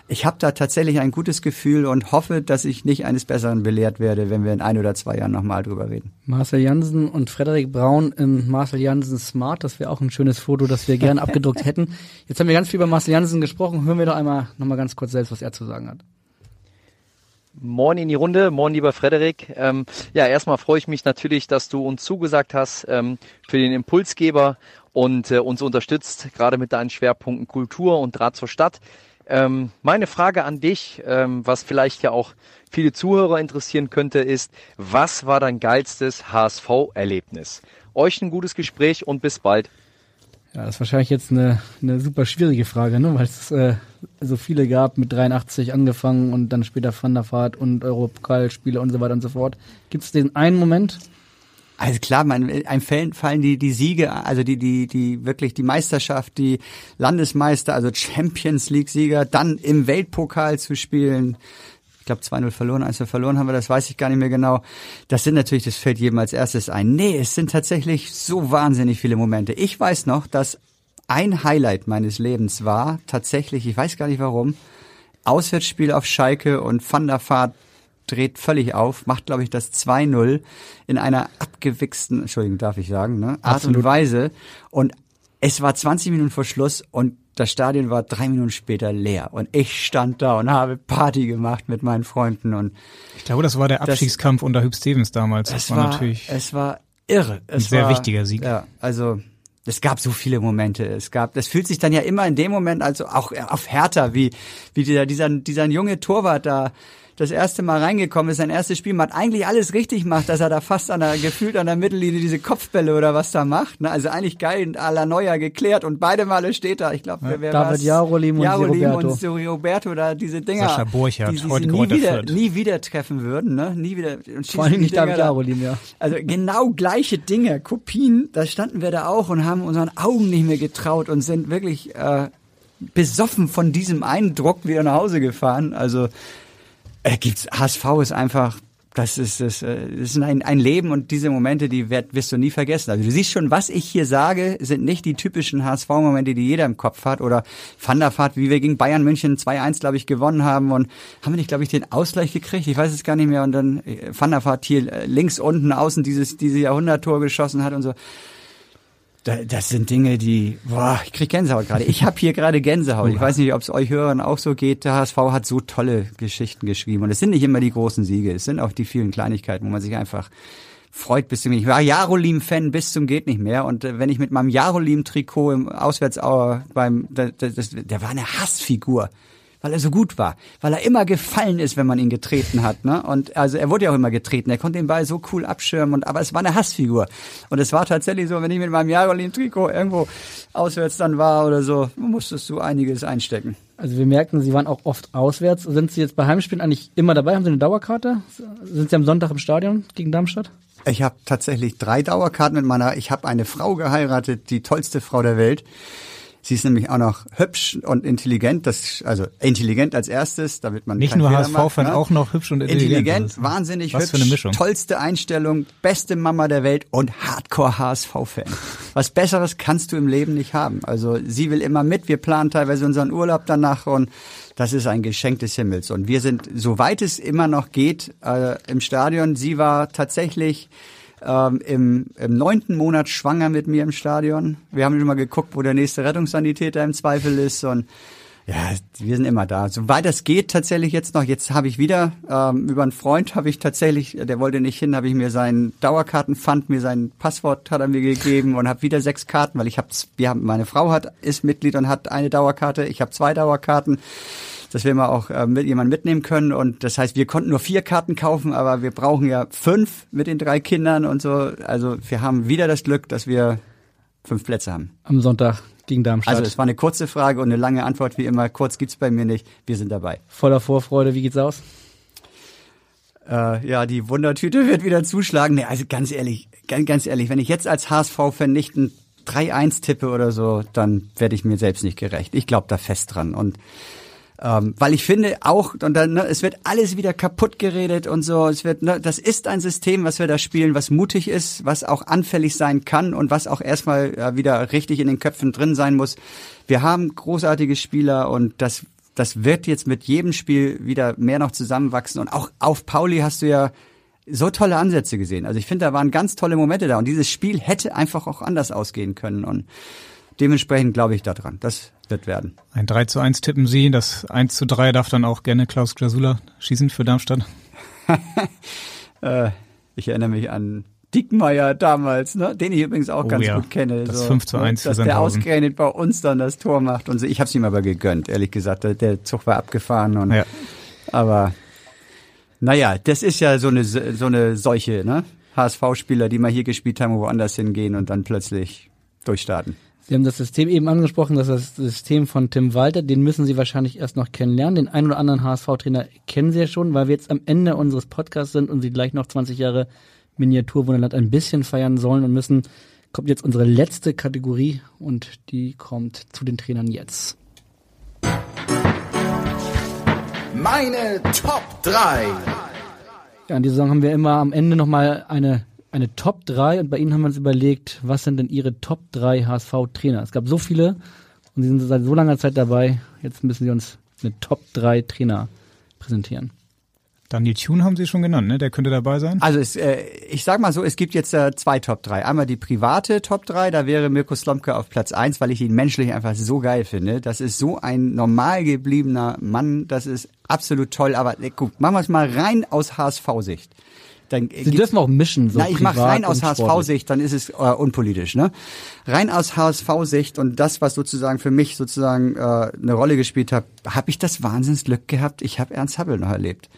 ich habe da tatsächlich ein gutes Gefühl und hoffe, dass ich nicht eines Besseren belehrt werde, wenn wir in ein oder zwei Jahren nochmal drüber reden. Marcel Jansen und Frederik Braun im Marcel Jansen Smart. Das wäre auch ein schönes Foto, das wir gerne abgedruckt hätten. Jetzt haben wir ganz viel über Marcel Jansen gesprochen. Hören wir doch einmal nochmal ganz kurz selbst, was er zu sagen hat. Moin in die Runde, moin lieber Frederik. Ähm, ja, erstmal freue ich mich natürlich, dass du uns zugesagt hast ähm, für den Impulsgeber und äh, uns unterstützt, gerade mit deinen Schwerpunkten Kultur und Draht zur Stadt. Ähm, meine Frage an dich, ähm, was vielleicht ja auch viele Zuhörer interessieren könnte, ist, was war dein geilstes HSV-Erlebnis? Euch ein gutes Gespräch und bis bald. Ja, das ist wahrscheinlich jetzt eine, eine super schwierige Frage, ne? weil es äh, so viele gab, mit 83 angefangen und dann später Van der Vaart und Europapokalspiele und so weiter und so fort. Gibt es den einen Moment? Also klar, man, einem Fällen fallen die, die Siege, also die, die, die wirklich die Meisterschaft, die Landesmeister, also Champions League-Sieger, dann im Weltpokal zu spielen, ich glaube 2-0 verloren, 1 verloren haben wir, das weiß ich gar nicht mehr genau. Das sind natürlich, das fällt jedem als erstes ein. Nee, es sind tatsächlich so wahnsinnig viele Momente. Ich weiß noch, dass ein Highlight meines Lebens war, tatsächlich, ich weiß gar nicht warum, Auswärtsspiel auf Schalke und Van der Vaart dreht völlig auf, macht, glaube ich, das 2-0 in einer abgewichsten, Entschuldigung, darf ich sagen, ne, Art Absolut. und Weise. Und es war 20 Minuten vor Schluss und das Stadion war drei Minuten später leer und ich stand da und habe Party gemacht mit meinen Freunden und Ich glaube, das war der Das- Abstiegskampf unter Hüb Stevens damals. es Das war, war, natürlich es war irre. Es sehr war, wichtiger Sieg. Ja, also es gab so viele Momente. Es gab, das fühlt sich dann ja immer in dem Moment, also auch auf Hertha, wie wie dieser dieser dieser junge Torwart da das erste Mal reingekommen ist, sein erstes Spiel, man hat eigentlich alles richtig macht, dass er da fast an der, gefühlt an der Mittellinie diese Kopfbälle oder was da macht. Ne? Also eigentlich geil, und à la Neuer geklärt und beide Male steht da, ich glaube, wer, wer David war's? Jarolim und Jarolim Roberto. und Suri Roberto da diese Dinger, Sascha Burchardt, die, die heute sie nie wieder, nie wieder treffen würden, ne? Nie wieder. Und Vor allem nicht Dinger David da. Jarolim, ja. Also genau gleiche Dinge, Kopien, da standen wir da auch und haben unseren Augen nicht mehr getraut und sind wirklich äh, besoffen von diesem Eindruck wieder nach Hause gefahren. Also äh, gibt's HSV ist einfach das ist, das, äh, das ist ein, ein Leben und diese Momente, die werd, wirst du nie vergessen. Also du siehst schon, was ich hier sage, sind nicht die typischen HSV-Momente, die jeder im Kopf hat. Oder Van der Vaart, wie wir gegen Bayern München 2-1, glaube ich, gewonnen haben. Und haben wir nicht, glaube ich, den Ausgleich gekriegt? Ich weiß es gar nicht mehr. Und dann äh, Van der Vaart hier äh, links unten außen dieses, diese Jahrhunderttor geschossen hat und so. Da, das sind Dinge, die, boah, ich krieg Gänsehaut gerade. Ich habe hier gerade Gänsehaut. Ich weiß nicht, ob es euch Hörern auch so geht. Der HSV hat so tolle Geschichten geschrieben. Und es sind nicht immer die großen Siege. Es sind auch die vielen Kleinigkeiten, wo man sich einfach freut bis zum Ich war Jarolim-Fan bis zum geht nicht mehr. Und äh, wenn ich mit meinem Jarolim-Trikot im Auswärtsauer beim, das, das, der war eine Hassfigur weil er so gut war, weil er immer gefallen ist, wenn man ihn getreten hat. Ne? Und also er wurde ja auch immer getreten. Er konnte den Ball so cool abschirmen. Und aber es war eine Hassfigur. Und es war tatsächlich so, wenn ich mit meinem Jarolin-Trikot irgendwo auswärts dann war oder so, musstest du einiges einstecken. Also wir merken, Sie waren auch oft auswärts. Sind Sie jetzt bei Heimspielen eigentlich immer dabei? Haben Sie eine Dauerkarte? Sind Sie am Sonntag im Stadion gegen Darmstadt? Ich habe tatsächlich drei Dauerkarten mit meiner. Ich habe eine Frau geheiratet, die tollste Frau der Welt. Sie ist nämlich auch noch hübsch und intelligent, das, also intelligent als erstes, damit man Nicht nur HSV-Fan, ne? auch noch hübsch und intelligent. Intelligent, wahnsinnig was hübsch, für eine Mischung. tollste Einstellung, beste Mama der Welt und Hardcore-HSV-Fan. Was Besseres kannst du im Leben nicht haben. Also sie will immer mit, wir planen teilweise unseren Urlaub danach und das ist ein Geschenk des Himmels. Und wir sind, soweit es immer noch geht, äh, im Stadion. Sie war tatsächlich ähm, im, im neunten Monat schwanger mit mir im Stadion. Wir haben schon mal geguckt, wo der nächste Rettungssanitäter im Zweifel ist und ja, wir sind immer da. Soweit das geht tatsächlich jetzt noch. Jetzt habe ich wieder ähm, über einen Freund habe ich tatsächlich, der wollte nicht hin, habe ich mir seinen Dauerkartenpfand, mir sein Passwort hat er mir gegeben und habe wieder sechs Karten, weil ich habe, wir haben, meine Frau hat ist Mitglied und hat eine Dauerkarte. Ich habe zwei Dauerkarten dass wir mal auch äh, mit jemanden mitnehmen können. Und das heißt, wir konnten nur vier Karten kaufen, aber wir brauchen ja fünf mit den drei Kindern und so. Also wir haben wieder das Glück, dass wir fünf Plätze haben. Am Sonntag gegen Darmstadt. Also es war eine kurze Frage und eine lange Antwort wie immer. Kurz gibt's bei mir nicht. Wir sind dabei. Voller Vorfreude. Wie geht's aus? Äh, ja, die Wundertüte wird wieder zuschlagen. Nee, also ganz ehrlich, ganz, ganz ehrlich, wenn ich jetzt als HSV-Fan nicht ein 3-1 tippe oder so, dann werde ich mir selbst nicht gerecht. Ich glaube da fest dran. Und ähm, weil ich finde auch, und dann, ne, es wird alles wieder kaputt geredet und so, es wird, ne, das ist ein System, was wir da spielen, was mutig ist, was auch anfällig sein kann und was auch erstmal äh, wieder richtig in den Köpfen drin sein muss. Wir haben großartige Spieler und das, das wird jetzt mit jedem Spiel wieder mehr noch zusammenwachsen und auch auf Pauli hast du ja so tolle Ansätze gesehen. Also ich finde, da waren ganz tolle Momente da und dieses Spiel hätte einfach auch anders ausgehen können und dementsprechend glaube ich daran. Das wird werden. Ein 3 zu 1 tippen Sie, das 1 zu 3 darf dann auch gerne Klaus Grasula schießen für Darmstadt. äh, ich erinnere mich an Dickmeier damals, ne? den ich übrigens auch oh, ganz ja. gut kenne. Das so, 5 zu 1 ne? Dass der ausgerechnet bei uns dann das Tor macht. Und so. Ich habe es ihm aber gegönnt, ehrlich gesagt. Der Zug war abgefahren. Und, ja. Aber naja, das ist ja so eine, so eine Seuche, ne? HSV-Spieler, die mal hier gespielt haben, woanders hingehen und dann plötzlich durchstarten. Sie haben das System eben angesprochen, das ist das System von Tim Walter, den müssen Sie wahrscheinlich erst noch kennenlernen. Den einen oder anderen HSV-Trainer kennen Sie ja schon, weil wir jetzt am Ende unseres Podcasts sind und Sie gleich noch 20 Jahre Miniaturwunderland ein bisschen feiern sollen und müssen, kommt jetzt unsere letzte Kategorie und die kommt zu den Trainern jetzt. Meine Top 3. Ja, in dieser Saison haben wir immer am Ende nochmal eine, eine Top 3 und bei Ihnen haben wir uns überlegt, was sind denn Ihre Top 3 HSV-Trainer? Es gab so viele und Sie sind seit so langer Zeit dabei. Jetzt müssen Sie uns eine Top 3 Trainer präsentieren. Daniel Thune haben Sie schon genannt, ne? Der könnte dabei sein. Also es, äh, ich sag mal so, es gibt jetzt äh, zwei Top 3. Einmal die private Top 3, da wäre Mirko Slomka auf Platz 1, weil ich ihn menschlich einfach so geil finde. Das ist so ein normal gebliebener Mann, das ist absolut toll. Aber äh, guck, machen wir es mal rein aus HSV-Sicht. Dann, Sie dürfen auch mischen. So na, ich mache rein aus HSV-Sicht, dann ist es äh, unpolitisch. Ne? Rein aus HSV-Sicht und das, was sozusagen für mich sozusagen äh, eine Rolle gespielt hat, habe ich das Wahnsinnsglück gehabt. Ich habe Ernst Happel noch erlebt.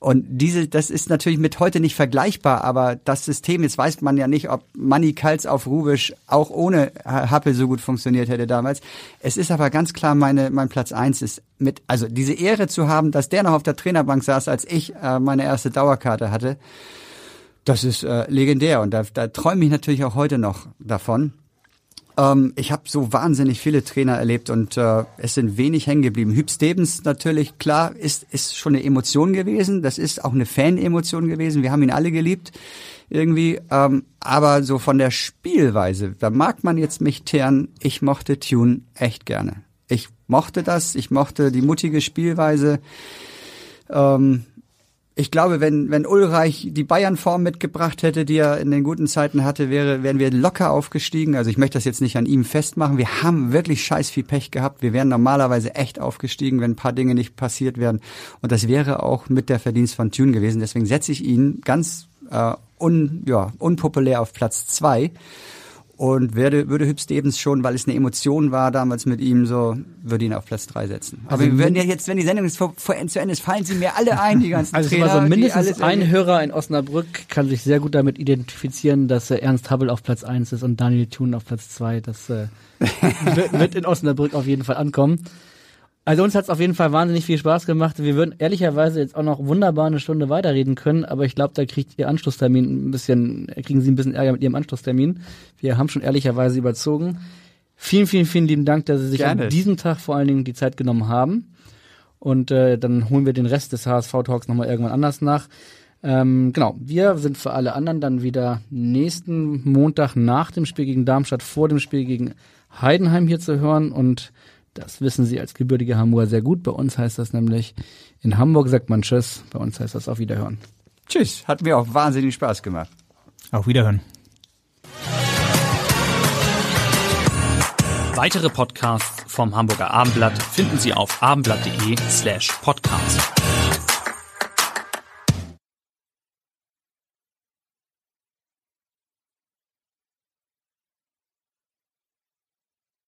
Und diese, das ist natürlich mit heute nicht vergleichbar, aber das System, jetzt weiß man ja nicht, ob Manny Kals auf Rubisch auch ohne Happel so gut funktioniert hätte damals. Es ist aber ganz klar, meine, mein Platz eins ist mit, also diese Ehre zu haben, dass der noch auf der Trainerbank saß, als ich äh, meine erste Dauerkarte hatte. Das ist äh, legendär und da, da träume ich natürlich auch heute noch davon. Ähm, ich habe so wahnsinnig viele Trainer erlebt und äh, es sind wenig hängen geblieben. Hüb Stevens natürlich, klar, ist, ist schon eine Emotion gewesen. Das ist auch eine Fan-Emotion gewesen. Wir haben ihn alle geliebt irgendwie. Ähm, aber so von der Spielweise, da mag man jetzt mich teeren, ich mochte Tune echt gerne. Ich mochte das, ich mochte die mutige Spielweise. Ähm, ich glaube, wenn, wenn Ulreich die Bayern-Form mitgebracht hätte, die er in den guten Zeiten hatte, wäre, wären wir locker aufgestiegen. Also ich möchte das jetzt nicht an ihm festmachen. Wir haben wirklich scheiß viel Pech gehabt. Wir wären normalerweise echt aufgestiegen, wenn ein paar Dinge nicht passiert wären. Und das wäre auch mit der Verdienst von Thune gewesen. Deswegen setze ich ihn ganz äh, un, ja, unpopulär auf Platz zwei und werde, würde Hüb Stevens schon, weil es eine Emotion war damals mit ihm, so würde ihn auf Platz drei setzen. Aber also wir werden ja jetzt, wenn die Sendung ist vor, vor zu Ende ist, fallen sie mir alle ein, die ganzen also Trainer. Also mindestens ein Hörer in Osnabrück kann sich sehr gut damit identifizieren, dass äh, Ernst Habbel auf Platz eins ist und Daniel Thun auf Platz zwei. Das äh, wird in Osnabrück auf jeden Fall ankommen. Also uns hat es auf jeden Fall wahnsinnig viel Spaß gemacht. Wir würden ehrlicherweise jetzt auch noch wunderbar eine Stunde weiterreden können, aber ich glaube, da kriegt Ihr Anschlusstermin ein bisschen, kriegen Sie ein bisschen Ärger mit Ihrem Anschlusstermin. Wir haben schon ehrlicherweise überzogen. Vielen, vielen, vielen lieben Dank, dass Sie sich Gerne. an diesem Tag vor allen Dingen die Zeit genommen haben. Und äh, dann holen wir den Rest des HSV-Talks nochmal irgendwann anders nach. Ähm, genau, wir sind für alle anderen dann wieder nächsten Montag nach dem Spiel gegen Darmstadt, vor dem Spiel gegen Heidenheim hier zu hören und das wissen Sie als gebürtige Hamburger sehr gut. Bei uns heißt das nämlich, in Hamburg sagt man Tschüss, bei uns heißt das auf Wiederhören. Tschüss, hat mir auch wahnsinnig Spaß gemacht. Auf Wiederhören. Weitere Podcasts vom Hamburger Abendblatt finden Sie auf abendblatt.de slash podcast.